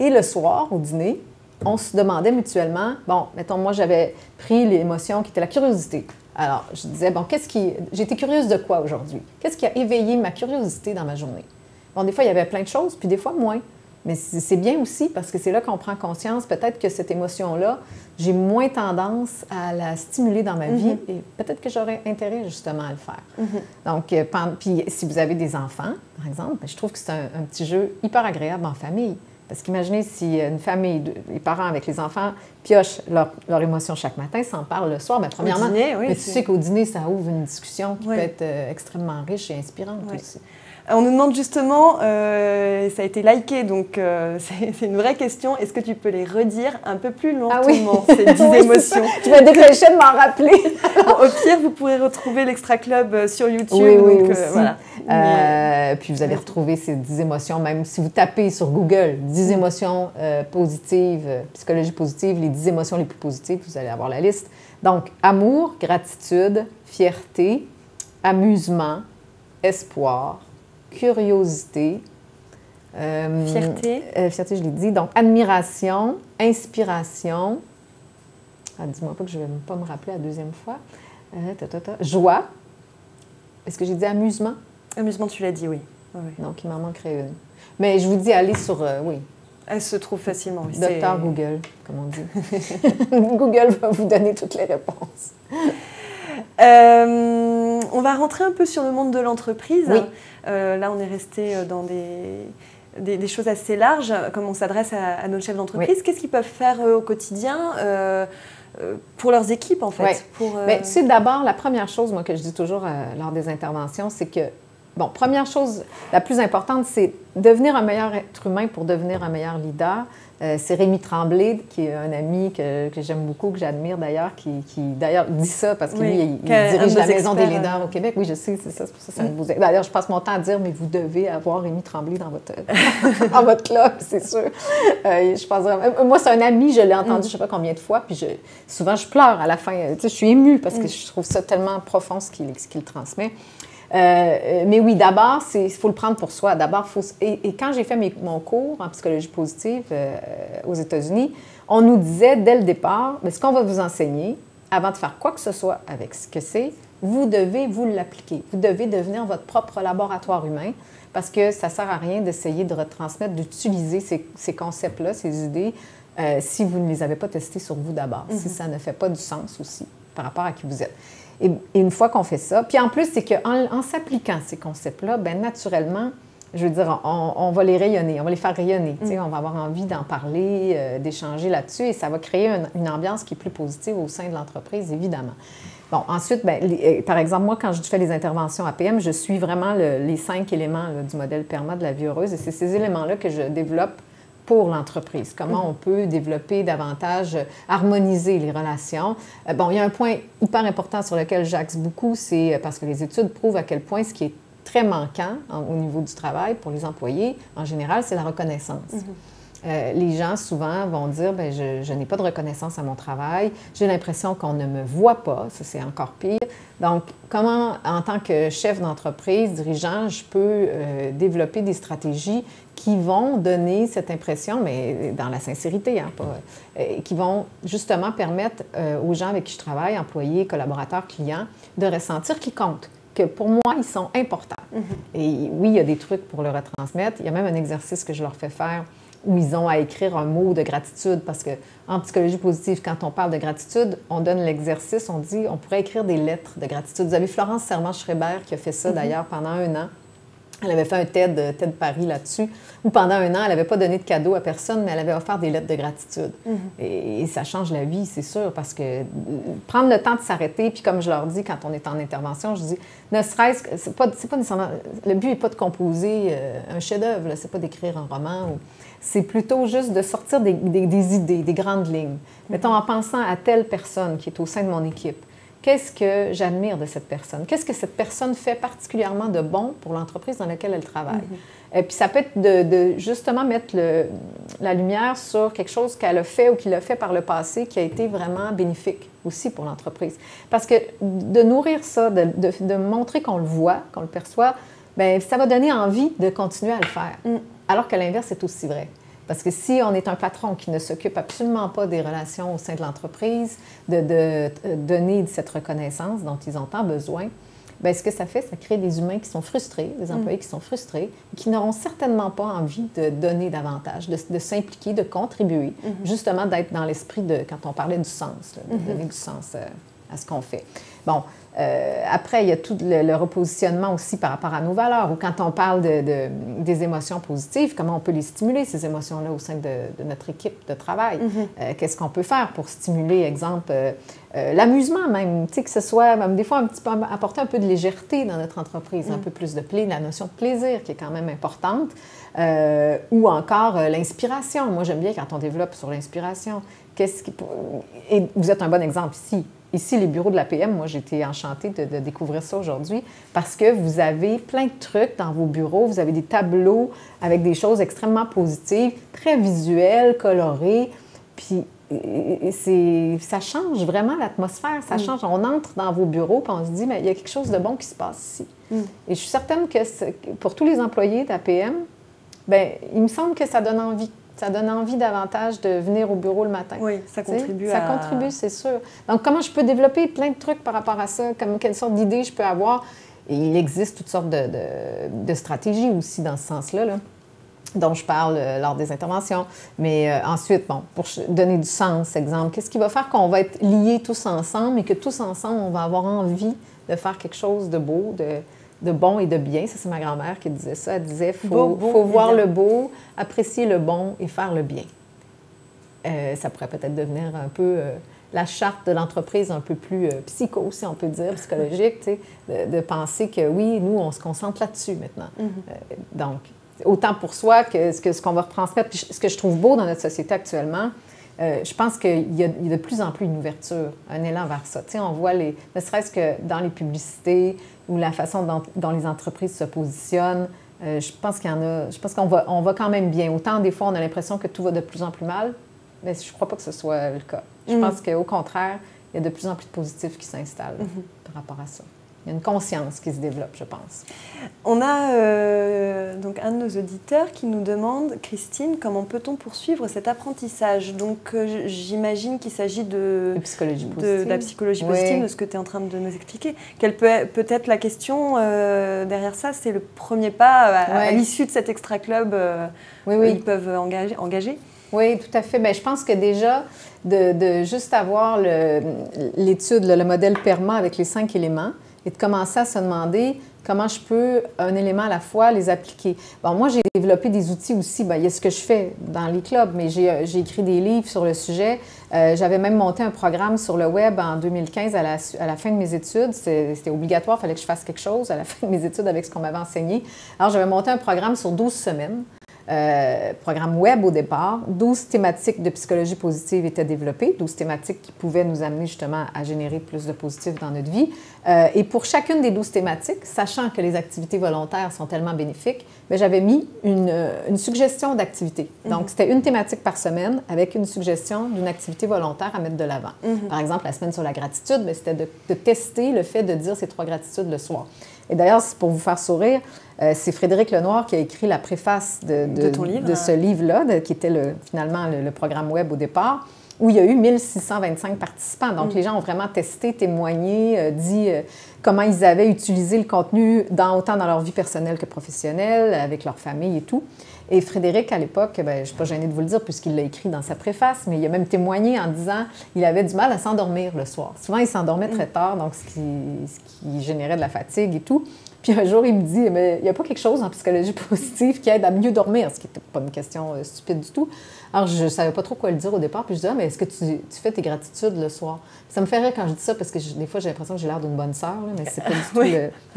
et le soir, au dîner, on se demandait mutuellement, bon, mettons, moi, j'avais pris l'émotion qui était la curiosité. Alors, je disais, bon, qu'est-ce qui. J'étais curieuse de quoi aujourd'hui? Qu'est-ce qui a éveillé ma curiosité dans ma journée? Bon, des fois, il y avait plein de choses, puis des fois, moins. Mais c'est bien aussi parce que c'est là qu'on prend conscience, peut-être que cette émotion-là, j'ai moins tendance à la stimuler dans ma vie mm-hmm. et peut-être que j'aurais intérêt justement à le faire. Mm-hmm. Donc, euh, puis si vous avez des enfants, par exemple, ben, je trouve que c'est un, petit jeu hyper agréable en famille. Parce qu'imaginez si une famille, les parents avec les enfants piochent leur, leur émotion chaque matin, s'en parlent le soir. Mais ben, premièrement, mais tu sais qu'au dîner, ça ouvre une discussion qui peut être euh, extrêmement riche et inspirante aussi. On nous demande justement, euh, ça a été liké, donc euh, <laughs> c'est une vraie question. Est-ce que tu peux les redire un peu plus lentement, ah oui. ces <laughs> 10 émotions? Tu vas dépêcher de m'en rappeler. <laughs> au pire, vous pourrez retrouver l'Extra Club euh, sur YouTube. Oui, oui, donc, voilà. puis vous allez retrouver ces 10 émotions, même si vous tapez sur Google 10 émotions positives, psychologie positive, les 10 émotions les plus positives, vous allez avoir la liste. Donc, amour, gratitude, fierté, amusement, espoir, curiosité. Euh, fierté. Euh, fierté, je l'ai dit. Donc, admiration, inspiration. Ah, dis-moi pas que je ne vais pas me rappeler la deuxième fois. Euh, Joie. Est-ce que j'ai dit amusement? Amusement, tu l'as dit, oui. Donc, il m'en manquerait une. Mais je vous dis, allez sur. oui. Elle se trouve facilement. Oui, Docteur Google, comme on dit. <laughs> Google va vous donner toutes les réponses. On va rentrer un peu sur le monde de l'entreprise. Oui. Euh, là, on est resté euh, dans des, des, choses assez larges, comme on s'adresse à, nos chefs d'entreprise. Qu'est-ce qu'ils peuvent faire au quotidien euh, pour leurs équipes, en fait pour, C'est d'abord la première chose, moi, que je dis toujours lors des interventions, c'est que, bon, première chose, la plus importante, c'est devenir un meilleur être humain pour devenir un meilleur leader. Euh, c'est Rémi Tremblay, qui est un ami que, j'aime beaucoup, que j'admire d'ailleurs, qui, d'ailleurs dit ça parce que lui, il, dirige la Maison des leaders au Québec. Oui, je sais, c'est ça, c'est pour ça que ça mm. vous D'ailleurs, je passe mon temps à dire, mais vous devez avoir Rémi Tremblay dans votre, <laughs> dans votre club, c'est sûr. Euh, je pense vraiment... Moi, c'est un ami, je l'ai entendu je mm. je sais pas combien de fois, puis je... souvent, je pleure à la fin. Tu sais, je suis émue parce que mm. je trouve ça tellement profond ce qu'il, ce qu'il transmet. Euh, mais oui, d'abord, il faut le prendre pour soi. D'abord, faut, et, quand j'ai fait mon cours en psychologie positive euh, aux États-Unis, on nous disait dès le départ, ce qu'on va vous enseigner, avant de faire quoi que ce soit avec ce que c'est, vous devez vous l'appliquer. Vous devez devenir votre propre laboratoire humain parce que ça ne sert à rien d'essayer de retransmettre, d'utiliser ces, concepts-là, ces idées, euh, si vous ne les avez pas testés sur vous d'abord, si mm-hmm. ça ne fait pas du sens aussi par rapport à qui vous êtes. Et, une fois qu'on fait ça, puis en plus, c'est qu'en en, s'appliquant ces concepts-là, bien naturellement, je veux dire, on, va les rayonner, on va les faire rayonner. Mm. On va avoir envie d'en parler, euh, d'échanger là-dessus et ça va créer une, ambiance qui est plus positive au sein de l'entreprise, évidemment. Bon, ensuite, bien, euh, par exemple, moi, quand je fais les interventions APM, je suis vraiment les cinq éléments du modèle PERMA de la vie heureuse et c'est ces éléments-là que je développe pour l'entreprise. Comment mm. on peut développer davantage, euh, harmoniser les relations. Euh, bon, il y a un point hyper important sur lequel j'axe beaucoup, c'est euh, parce que les études prouvent à quel point ce qui est très manquant au niveau du travail pour les employés, en général, c'est la reconnaissance. Mm-hmm. les gens souvent vont dire ben, je, je n'ai pas de reconnaissance à mon travail, j'ai l'impression qu'on ne me voit pas, ça c'est encore pire. Donc, comment, en tant que chef d'entreprise, dirigeant, je peux développer des stratégies qui vont donner cette impression, mais dans la sincérité, hein, euh, qui vont justement permettre euh, aux gens avec qui je travaille, employés, collaborateurs, clients, de ressentir qu'ils comptent, que pour moi, ils sont importants. Mm-hmm. Et oui, il y a des trucs pour le retransmettre. Il y a même un exercice que je leur fais faire où ils ont à écrire un mot de gratitude, parce qu'en psychologie positive, quand on parle de gratitude, on donne l'exercice, on dit, on pourrait écrire des lettres de gratitude. Vous avez Florence Serment-Schreiber qui a fait ça mm-hmm. d'ailleurs pendant un an. Elle avait fait un TED, TED Paris là-dessus, où pendant un an, elle n'avait pas donné de cadeau à personne, mais elle avait offert des lettres de gratitude. Mhm. et, ça change la vie, c'est sûr, parce que prendre le temps de s'arrêter, puis comme je leur dis quand on est en intervention, je dis, ne serait-ce que, c'est pas, pas nécessairement, le but n'est pas de composer euh, un chef-d'œuvre, c'est pas d'écrire un roman, c'est plutôt juste de sortir des, idées, des grandes lignes. Mhm. Mettons, en pensant à telle personne qui est au sein de mon équipe, qu'est-ce que j'admire de cette personne? Qu'est-ce que cette personne fait particulièrement de bon pour l'entreprise dans laquelle elle travaille? Et puis ça peut être de, justement mettre la lumière sur quelque chose qu'elle a fait ou qu'il a fait par le passé qui a été vraiment bénéfique aussi pour l'entreprise. Parce que de nourrir ça, de, montrer qu'on le voit, qu'on le perçoit, bien, ça va donner envie de continuer à le faire. Mm. Alors que l'inverse est aussi vrai. Parce que si on est un patron qui ne s'occupe absolument pas des relations au sein de l'entreprise, de, donner cette reconnaissance dont ils ont tant besoin, bien, ce que ça fait, ça crée des humains qui sont frustrés, des employés qui sont frustrés, qui n'auront certainement pas envie de donner davantage, de, s'impliquer, de contribuer, justement d'être dans l'esprit de, quand on parlait du sens, de donner du sens à ce qu'on fait. Bon, euh, après, il y a tout le, repositionnement aussi par rapport à nos valeurs, ou quand on parle de, des émotions positives, comment on peut les stimuler, ces émotions-là, au sein de, notre équipe de travail. Mm-hmm. Euh, qu'est-ce qu'on peut faire pour stimuler, exemple, euh, l'amusement même, tu sais, que ce soit, même des fois, un petit peu, apporter un peu de légèreté dans notre entreprise, un mm. peu plus de plaisir, la notion de plaisir qui est quand même importante, ou encore l'inspiration. Moi, j'aime bien quand on développe sur l'inspiration. Qu'est-ce qui... Et vous êtes un bon exemple ici Ici, les bureaux de l'APM, moi, j'étais enchantée de, découvrir ça aujourd'hui parce que vous avez plein de trucs dans vos bureaux. Vous avez des tableaux avec des choses extrêmement positives, très visuelles, colorées. Puis, ça change vraiment l'atmosphère. Ça mm. change. On entre dans vos bureaux et on se dit, mais il y a quelque chose de bon qui se passe ici. Mm. Et je suis certaine que pour tous les employés d'APM, ben, il me semble que ça donne envie ça donne envie davantage de venir au bureau le matin. Oui, ça contribue Ça contribue, c'est sûr. Donc, comment je peux développer plein de trucs par rapport à ça? Comme, quelle sorte d'idées je peux avoir? Et il existe toutes sortes de, stratégies aussi dans ce sens-là. dont je parle euh, lors des interventions. Mais euh, ensuite, bon, pour donner du sens, exemple, qu'est-ce qui va faire qu'on va être liés tous ensemble et que tous ensemble, on va avoir envie de faire quelque chose de beau, de, de bon et de bien? Ça, c'est ma grand-mère qui disait ça. Elle disait il faut, faut voir le beau, apprécier le bon et faire le bien. Euh, ça pourrait peut-être devenir un peu euh, la charte de l'entreprise un peu plus euh, psycho, si on peut dire, psychologique, de, de, penser que oui, nous, on se concentre là-dessus maintenant. Mm-hmm. donc, autant pour soi que ce qu'on ce va retransmettre. ce que je trouve beau dans notre société actuellement, je pense qu'il y, a de plus en plus une ouverture, un élan vers ça. sais, on voit les, ne serait-ce que dans les publicités, ou la façon dont, les entreprises se positionnent. Euh, je pense qu'il y en a. Je pense qu'on va, on va quand même bien. Autant des fois, on a l'impression que tout va de plus en plus mal, mais je ne crois pas que ce soit le cas. Je mm. pense qu'au contraire, il y a de plus en plus de positifs qui s'installent mm-hmm. par rapport à ça. Il y a une conscience qui se développe, je pense. On a euh, donc un de nos auditeurs qui nous demande, Christine, comment peut-on poursuivre cet apprentissage? Donc euh, j'imagine qu'il s'agit de, de, psychologie de, la psychologie positive, de ce que tu es en train de nous expliquer. Quelle peut, peut être la question euh, derrière ça? C'est le premier pas à, l'issue de cet extra club oui, oui. ils peuvent engager, engager? Oui, tout à fait. Bien, je pense que déjà, de, de juste avoir l'étude, le, le, modèle PERMA avec les cinq éléments, et de commencer à se demander comment je peux, un élément à la fois, les appliquer. Bon, moi, j'ai développé des outils aussi. Bien, il y a ce que je fais dans les clubs, mais j'ai euh, écrit des livres sur le sujet. Euh, j'avais même monté un programme sur le web en 2015 à la, à la fin de mes études. C'était obligatoire, il fallait que je fasse quelque chose à la <laughs> fin de mes études avec ce qu'on m'avait enseigné. Alors, j'avais monté un programme sur 12 semaines euh, programme web au départ. 12 thématiques de psychologie positive étaient développées, 12 thématiques qui pouvaient nous amener justement à générer plus de positif dans notre vie. Euh, et pour chacune des 12 thématiques, sachant que les activités volontaires sont tellement bénéfiques, ben, j'avais mis une, euh, une suggestion d'activité. Mhm. Donc, c'était une thématique par semaine avec une suggestion d'une activité volontaire à mettre de l'avant. Mhm. Par exemple, la semaine sur la gratitude, ben, c'était de, de tester le fait de dire ces trois gratitudes le soir. Et d'ailleurs, pour vous faire sourire, euh, c'est Frédéric Lenoir qui a écrit la préface de, de, ce livre-là, qui était le, finalement le, programme web au départ, où il y a eu 1625 participants. Donc, mm. les gens ont vraiment testé, témoigné, euh, dit euh, comment ils avaient utilisé le contenu dans, autant dans leur vie personnelle que professionnelle, avec leur famille et tout. Et Frédéric, à l'époque, ben, je ne suis pas gênée de vous le dire puisqu'il l'a écrit dans sa préface, mais il a même témoigné en disant qu'il avait du mal à s'endormir le soir. Souvent, il s'endormait très tard, donc ce qui, ce qui générait de la fatigue et tout. Puis un jour, il me dit, mais il n'y a pas quelque chose en psychologie <laughs> positive qui aide à mieux dormir, ce qui n'était pas une question euh, stupide du tout. Alors, je ne savais pas trop quoi le dire au départ. Puis je disais, ah, mais est-ce que tu, fais tes gratitudes le soir? ça me fait rire quand je dis ça parce que des fois, j'ai l'impression que j'ai l'air d'une bonne sœur, mais c'est pas du <laughs> tout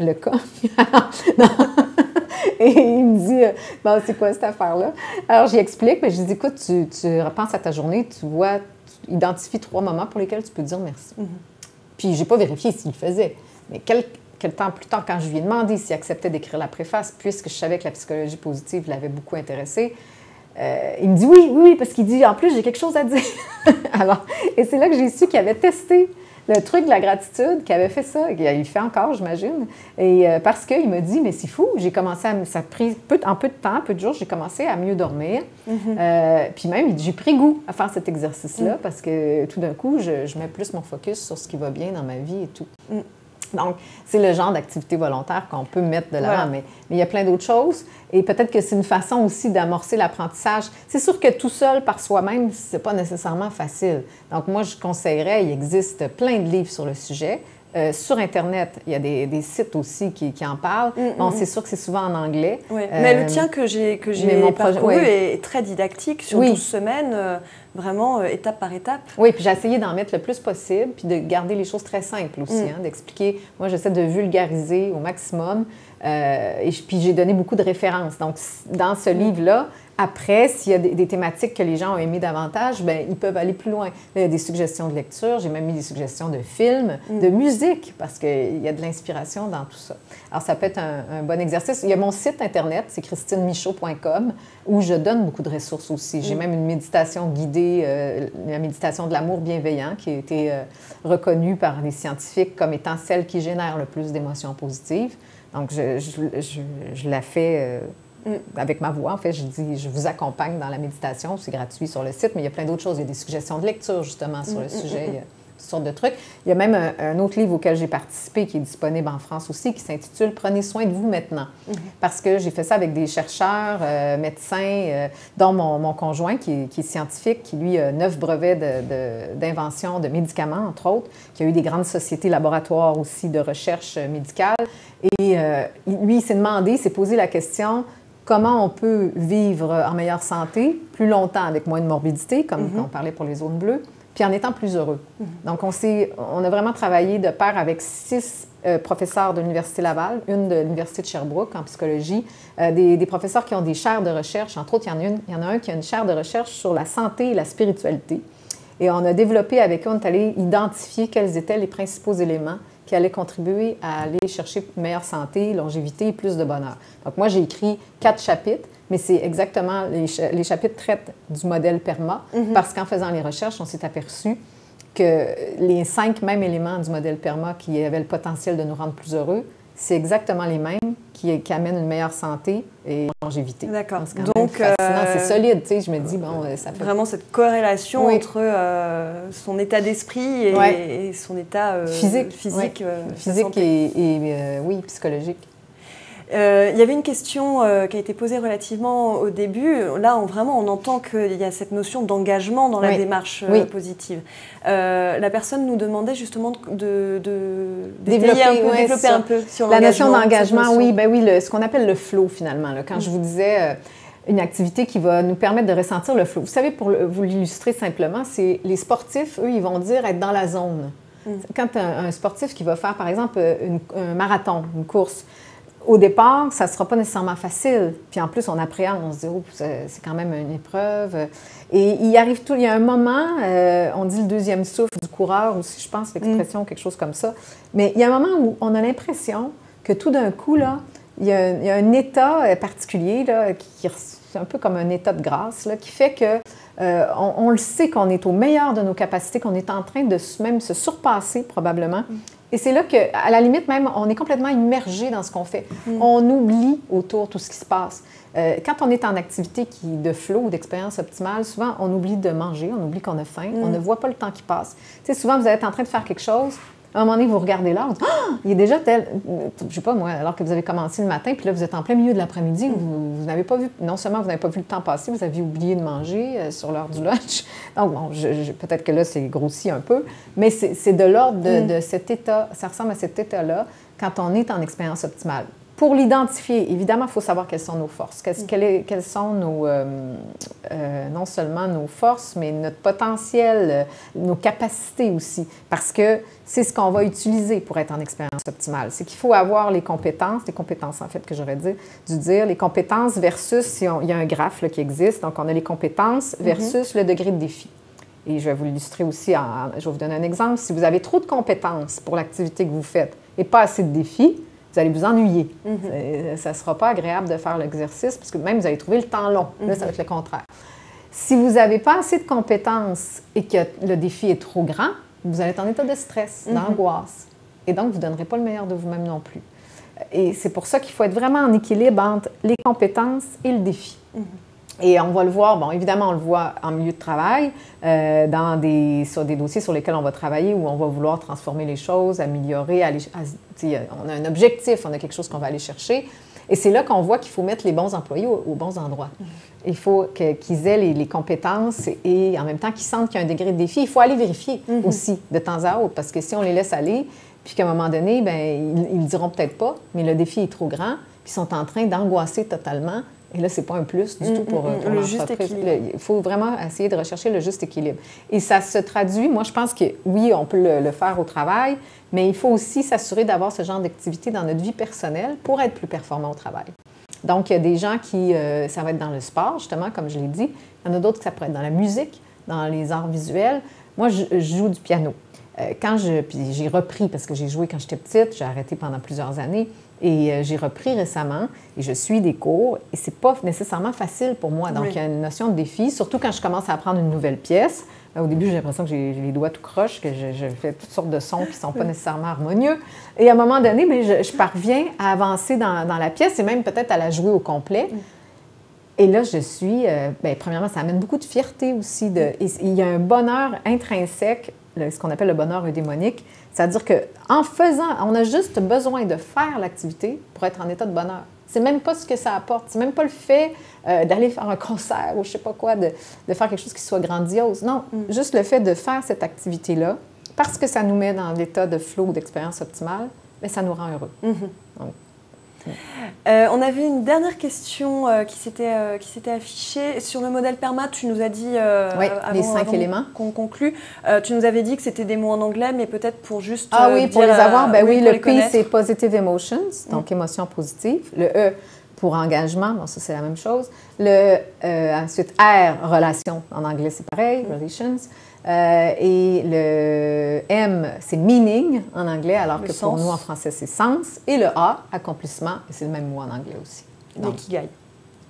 le, cas. <laughs> <laughs> Et il me dit, euh, bon, c'est quoi cette affaire-là? Alors, j'y explique, mais je dis, écoute, tu, tu repenses à ta journée, tu vois, tu identifies trois moments pour lesquels tu peux dire merci. Puis, mm-hmm. je Puis, j'ai pas vérifié s'il le faisait. Mais quel, quel temps plus tard, quand je lui ai demandé s'il acceptait d'écrire la préface, puisque je savais que la psychologie positive l'avait beaucoup intéressé, euh, il me dit oui, oui, parce qu'il dit en plus, j'ai quelque chose à dire. <laughs> Alors, et c'est là que j'ai su qu'il avait testé le truc de la gratitude, qu'il avait fait ça, qu'il le fait encore, j'imagine. Et euh, parce qu'il me dit, mais c'est fou, j'ai commencé à. Ça a pris peu, en peu de temps, peu de jours, j'ai commencé à mieux dormir. Mm-hmm. Euh, puis même, j'ai pris goût à faire cet exercice-là mm. parce que tout d'un coup, je, mets plus mon focus sur ce qui va bien dans ma vie et tout. Mm. Donc, c'est le genre d'activité volontaire qu'on peut mettre de l'avant, mais, mais, il y a plein d'autres choses. Et peut-être que c'est une façon aussi d'amorcer l'apprentissage. C'est sûr que tout seul, par soi-même, c'est pas nécessairement facile. Donc, moi, je conseillerais, il existe plein de livres sur le sujet. Euh, sur Internet, il y a des, sites aussi qui, en parlent. Mm, bon, mm, c'est mm. sûr que c'est souvent en anglais. mais le euh, tien que j'ai que j'ai parcouru est très didactique sur 12 semaines, euh, vraiment étape par étape. Oui, puis j'ai essayé d'en mettre le plus possible, puis de garder les choses très simples aussi, hein, d'expliquer. Moi, j'essaie de vulgariser au maximum. et puis j'ai donné beaucoup de références. Donc, dans ce livre-là, après, s'il y a des, thématiques que les gens ont aimées davantage, bien, ils peuvent aller plus loin. il y a des suggestions de lecture, j'ai même mis des suggestions de films, de mm. musique, parce qu'il y a de l'inspiration dans tout ça. Alors, ça peut être un, bon exercice. Il y a mon site Internet, c'est christinemichaud.com, où je donne beaucoup de ressources aussi. J'ai mm. même une méditation guidée, euh, la méditation de l'amour bienveillant, qui a été euh, reconnue par les scientifiques comme étant celle qui génère le plus d'émotions positives. Donc, je, je, la fais... Euh, Mm. Avec ma voix, en fait, je dis, je vous accompagne dans la méditation. C'est gratuit sur le site, mais il y a plein d'autres choses. Il y a des suggestions de lecture, justement, sur le mm, mm, sujet. Il y a toutes sortes de trucs. Il y a même un, autre livre auquel j'ai participé qui est disponible en France aussi, qui s'intitule Prenez soin de vous maintenant. Parce que j'ai fait ça avec des chercheurs, euh, médecins, euh, dont mon, conjoint, qui, est scientifique, qui, lui, a neuf brevets d'invention de, de, médicaments, entre autres, qui a eu des grandes sociétés laboratoires aussi de recherche médicale. Et euh, lui, il s'est demandé, il s'est posé la question comment on peut vivre en meilleure santé plus longtemps avec moins de morbidité, comme mhm. on parlait pour les zones bleues, puis en étant plus heureux. Mhm. Donc, on, on a vraiment travaillé de pair avec six euh, professeurs de l'Université Laval, une de l'Université de Sherbrooke en psychologie, euh, des, professeurs qui ont des chaires de recherche. Entre autres, il y, en a une, il y en a un qui a une chaire de recherche sur la santé et la spiritualité. Et on a développé avec eux, on est allé identifier quels étaient les principaux éléments qui allait contribuer à aller chercher meilleure santé, longévité et plus de bonheur. Donc, moi, j'ai écrit quatre chapitres, mais c'est exactement, les, chapitres traitent du modèle PERMA, mhm. parce qu'en faisant les recherches, on s'est aperçu que les cinq mêmes éléments du modèle PERMA qui avaient le potentiel de nous rendre plus heureux, c'est exactement les mêmes qui, qui, amènent une meilleure santé et longévité. D'accord. Donc, euh, c'est solide, tu sais. Je me dis, bon, euh, ça fait... Vraiment cette corrélation entre euh, son état d'esprit et, son état physique. Physique, physique et, oui, psychologique. Euh, il y avait une question euh, qui a été posée relativement au début. Là, on, vraiment, on entend qu'il y a cette notion d'engagement dans la démarche euh, positive. la personne nous demandait justement de, développer, un peu, développer un peu sur la notion d'engagement. Oui, ben oui, ce qu'on appelle le flow finalement. quand je vous disais une activité qui va nous permettre de ressentir le flow. Vous savez, pour vous l'illustrer simplement, c'est les sportifs, eux, ils vont dire être dans la zone. Mm. Quand un, un, sportif qui va faire, par exemple, un marathon, une course, au départ, ça ne sera pas nécessairement facile. Puis en plus, on appréhende, on se dit, oh, c'est quand même une épreuve. Et il arrive tout, il y a un moment, euh, on dit le deuxième souffle du coureur aussi, je pense, l'expression, quelque chose comme ça. Mais il y a un moment où on a l'impression que tout d'un coup, là, il y, a, un état euh, particulier, là, qui, c'est un peu comme un état de grâce, là, qui fait que euh, on, le sait qu'on est au meilleur de nos capacités, qu'on est en train de même se surpasser probablement. Et c'est là qu'à la limite même, on est complètement immergé dans ce qu'on fait. Mm. On oublie autour tout ce qui se passe. Euh, quand on est en activité qui, de flow ou d'expérience optimale, souvent on oublie de manger, on oublie qu'on a faim, on mm. ne voit pas le temps qui passe. Tu sais, souvent vous êtes en train de faire quelque chose, à un moment donné, vous regardez là, vous dites Ah, il est déjà tel. Je sais pas moi, alors que vous avez commencé le matin, puis là, vous êtes en plein milieu de l'après-midi, vous, n'avez pas vu, non seulement vous n'avez pas vu le temps passer, vous aviez oublié de manger euh, sur l'heure du lunch. <laughs> Donc, bon, peut-être que là, c'est grossi un peu, mais c'est de l'ordre de, mm. de cet état, ça ressemble à cet état-là quand on est en expérience optimale. Pour l'identifier, évidemment, il faut savoir quelles sont nos forces, quelles, quelles sont nos, euh, euh, non seulement nos forces, mais notre potentiel, euh, nos capacités aussi, parce que c'est ce qu'on va utiliser pour être en expérience optimale. C'est qu'il faut avoir les compétences, les compétences en fait que j'aurais dû dire, les compétences versus, si il y a un graphe qui existe, donc on a les compétences mhm. versus le degré de défi. Et je vais vous l'illustrer aussi, en, je vais vous donner un exemple. Si vous avez trop de compétences pour l'activité que vous faites et pas assez de défis, vous allez vous ennuyer. Mhm. Ça ne sera pas agréable de faire l'exercice parce que même vous allez trouver le temps long. Là, ça va être le contraire. Si vous n'avez pas assez de compétences et que le défi est trop grand, vous allez être en état de stress, mhm. d'angoisse. Et donc, vous ne donnerez pas le meilleur de vous-même non plus. Et c'est pour ça qu'il faut être vraiment en équilibre entre les compétences et le défi. Et on va le voir, bon, évidemment, on le voit en milieu de travail, euh, dans des, sur des dossiers sur lesquels on va travailler, où on va vouloir transformer les choses, améliorer, aller, on a un objectif, on a quelque chose qu'on va aller chercher. Et c'est là qu'on voit qu'il faut mettre les bons employés aux, bons endroits. Il faut qu'ils aient les, les, compétences et en même temps qu'ils sentent qu'il y a un degré de défi. Il faut aller vérifier mm-hmm. aussi de temps à autre, parce que si on les laisse aller, puis qu'à un moment donné, ben, ils ne diront peut-être pas, mais le défi est trop grand, puis ils sont en train d'angoisser totalement et là, ce n'est pas un plus du tout pour, pour le juste équilibre. Il faut vraiment essayer de rechercher le juste équilibre. Et ça se traduit, moi, je pense que oui, on peut le, faire au travail, mais il faut aussi s'assurer d'avoir ce genre d'activité dans notre vie personnelle pour être plus performant au travail. Donc, il y a des gens qui, euh, ça va être dans le sport, justement, comme je l'ai dit. Il y en a d'autres qui ça pourrait être dans la musique, dans les arts visuels. Moi, je, joue du piano. Euh, quand je, puis j'ai repris parce que j'ai joué quand j'étais petite, j'ai arrêté pendant plusieurs années. Et euh, j'ai repris récemment et je suis des cours et c'est pas nécessairement facile pour moi. Donc, il y a une notion de défi, surtout quand je commence à apprendre une nouvelle pièce. Au début, j'ai l'impression que j'ai les doigts tout croches, que je, fais toutes sortes de sons qui ne sont pas nécessairement harmonieux. Et à un moment donné, mais ben, je, parviens à avancer dans, la pièce et même peut-être à la jouer au complet. Et là, je suis, euh, bien, premièrement, ça amène beaucoup de fierté aussi. De, il y a un bonheur intrinsèque, ce qu'on appelle le bonheur eudémonique, c'est-à-dire qu'en faisant, on a juste besoin de faire l'activité pour être en état de bonheur. C'est même pas ce que ça apporte. C'est même pas le fait euh, d'aller faire un concert ou je sais pas quoi, de, faire quelque chose qui soit grandiose. Non, mm. juste le fait de faire cette activité-là, parce que ça nous met dans l'état de flow ou d'expérience optimale, mais ben, ça nous rend heureux. Mm-hmm. Euh, on avait une dernière question euh, qui s'était euh, qui s'était affichée sur le modèle PERMA. Tu nous as dit oui, les cinq éléments qu'on conclut. tu nous avais dit que c'était des mots en anglais, mais peut-être pour juste ah oui pour les avoir. Ben oui, le P c'est positive emotions, donc émotions positives. Le E pour engagement, bon ça c'est la même chose. Le ensuite R relation en anglais c'est pareil, mm. relations. Euh, et le M, c'est meaning en anglais, alors que pour nous en français, c'est sens. Et le A, accomplissement, et c'est le même mot en anglais aussi. L'ikigai.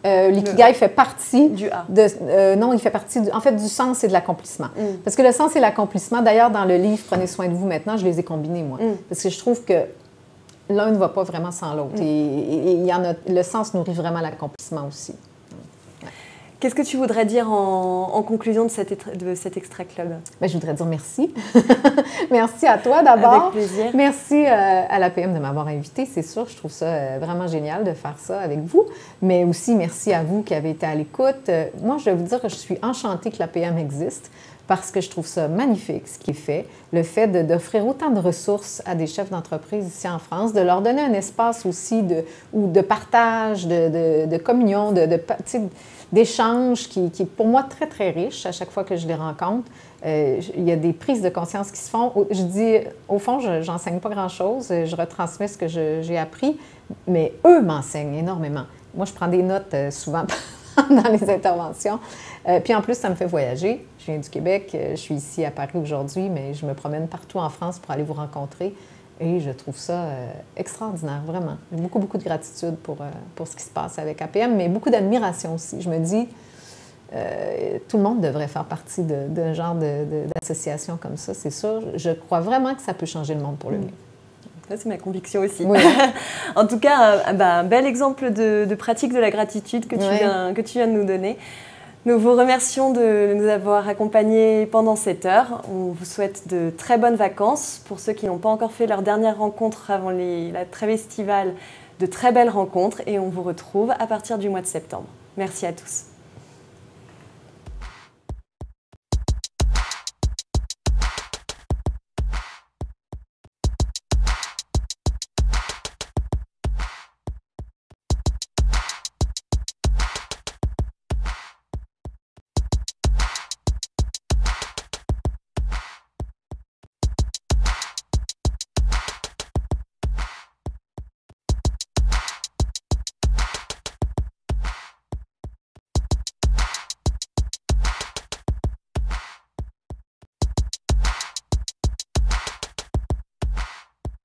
Euh, L'ikigai fait partie du A. De, euh, non, il fait partie du, en fait du sens et de l'accomplissement. Mm. Parce que le sens et l'accomplissement, d'ailleurs, dans le livre Prenez soin de vous maintenant, je les ai combinés, moi. Mm. Parce que je trouve que l'un ne va pas vraiment sans l'autre. Mm. Et, il y en a, le sens nourrit vraiment l'accomplissement aussi. Qu'est-ce que tu voudrais dire en, conclusion de cet, de cet extrait club? Ben, Je voudrais dire merci. <laughs> merci à toi d'abord. Avec plaisir. Merci euh, à l'APM de m'avoir invité. C'est sûr, je trouve ça euh, vraiment génial de faire ça avec vous. Mais aussi, merci à vous qui avez été à l'écoute. Euh, moi, je vais vous dire que je suis enchantée que l'APM existe parce que je trouve ça magnifique ce qui est fait, le fait d'offrir autant de ressources à des chefs d'entreprise ici en France, de leur donner un espace aussi de, ou de partage, de, de, communion, de, de d'échanges qui, qui, pour moi très, très riche à chaque fois que je les rencontre. Euh, il y a des prises de conscience qui se font. Je dis, au fond, je n'enseigne pas grand-chose, je retransmets ce que j'ai appris, mais eux m'enseignent énormément. Moi, je prends des notes euh, souvent <laughs> dans les interventions. Euh, puis en plus, ça me fait voyager. Je viens du Québec, je suis ici à Paris aujourd'hui, mais je me promène partout en France pour aller vous rencontrer. Et je trouve ça euh, extraordinaire, vraiment. J'ai beaucoup, beaucoup de gratitude pour, euh, pour ce qui se passe avec APM, mais beaucoup d'admiration aussi. Je me dis, euh, tout le monde devrait faire partie d'un genre d'association comme ça, c'est sûr. Je crois vraiment que ça peut changer le monde pour le mm. mieux. Ça, c'est ma conviction aussi. <laughs> en tout cas, un, ben, bel exemple de, pratique de la gratitude que tu, viens, que tu viens de nous donner. Nous vous remercions de nous avoir accompagnés pendant cette heure. On vous souhaite de très bonnes vacances. Pour ceux qui n'ont pas encore fait leur dernière rencontre avant la trêve estivale, de très belles rencontres et on vous retrouve à partir du mois de septembre. Merci à tous.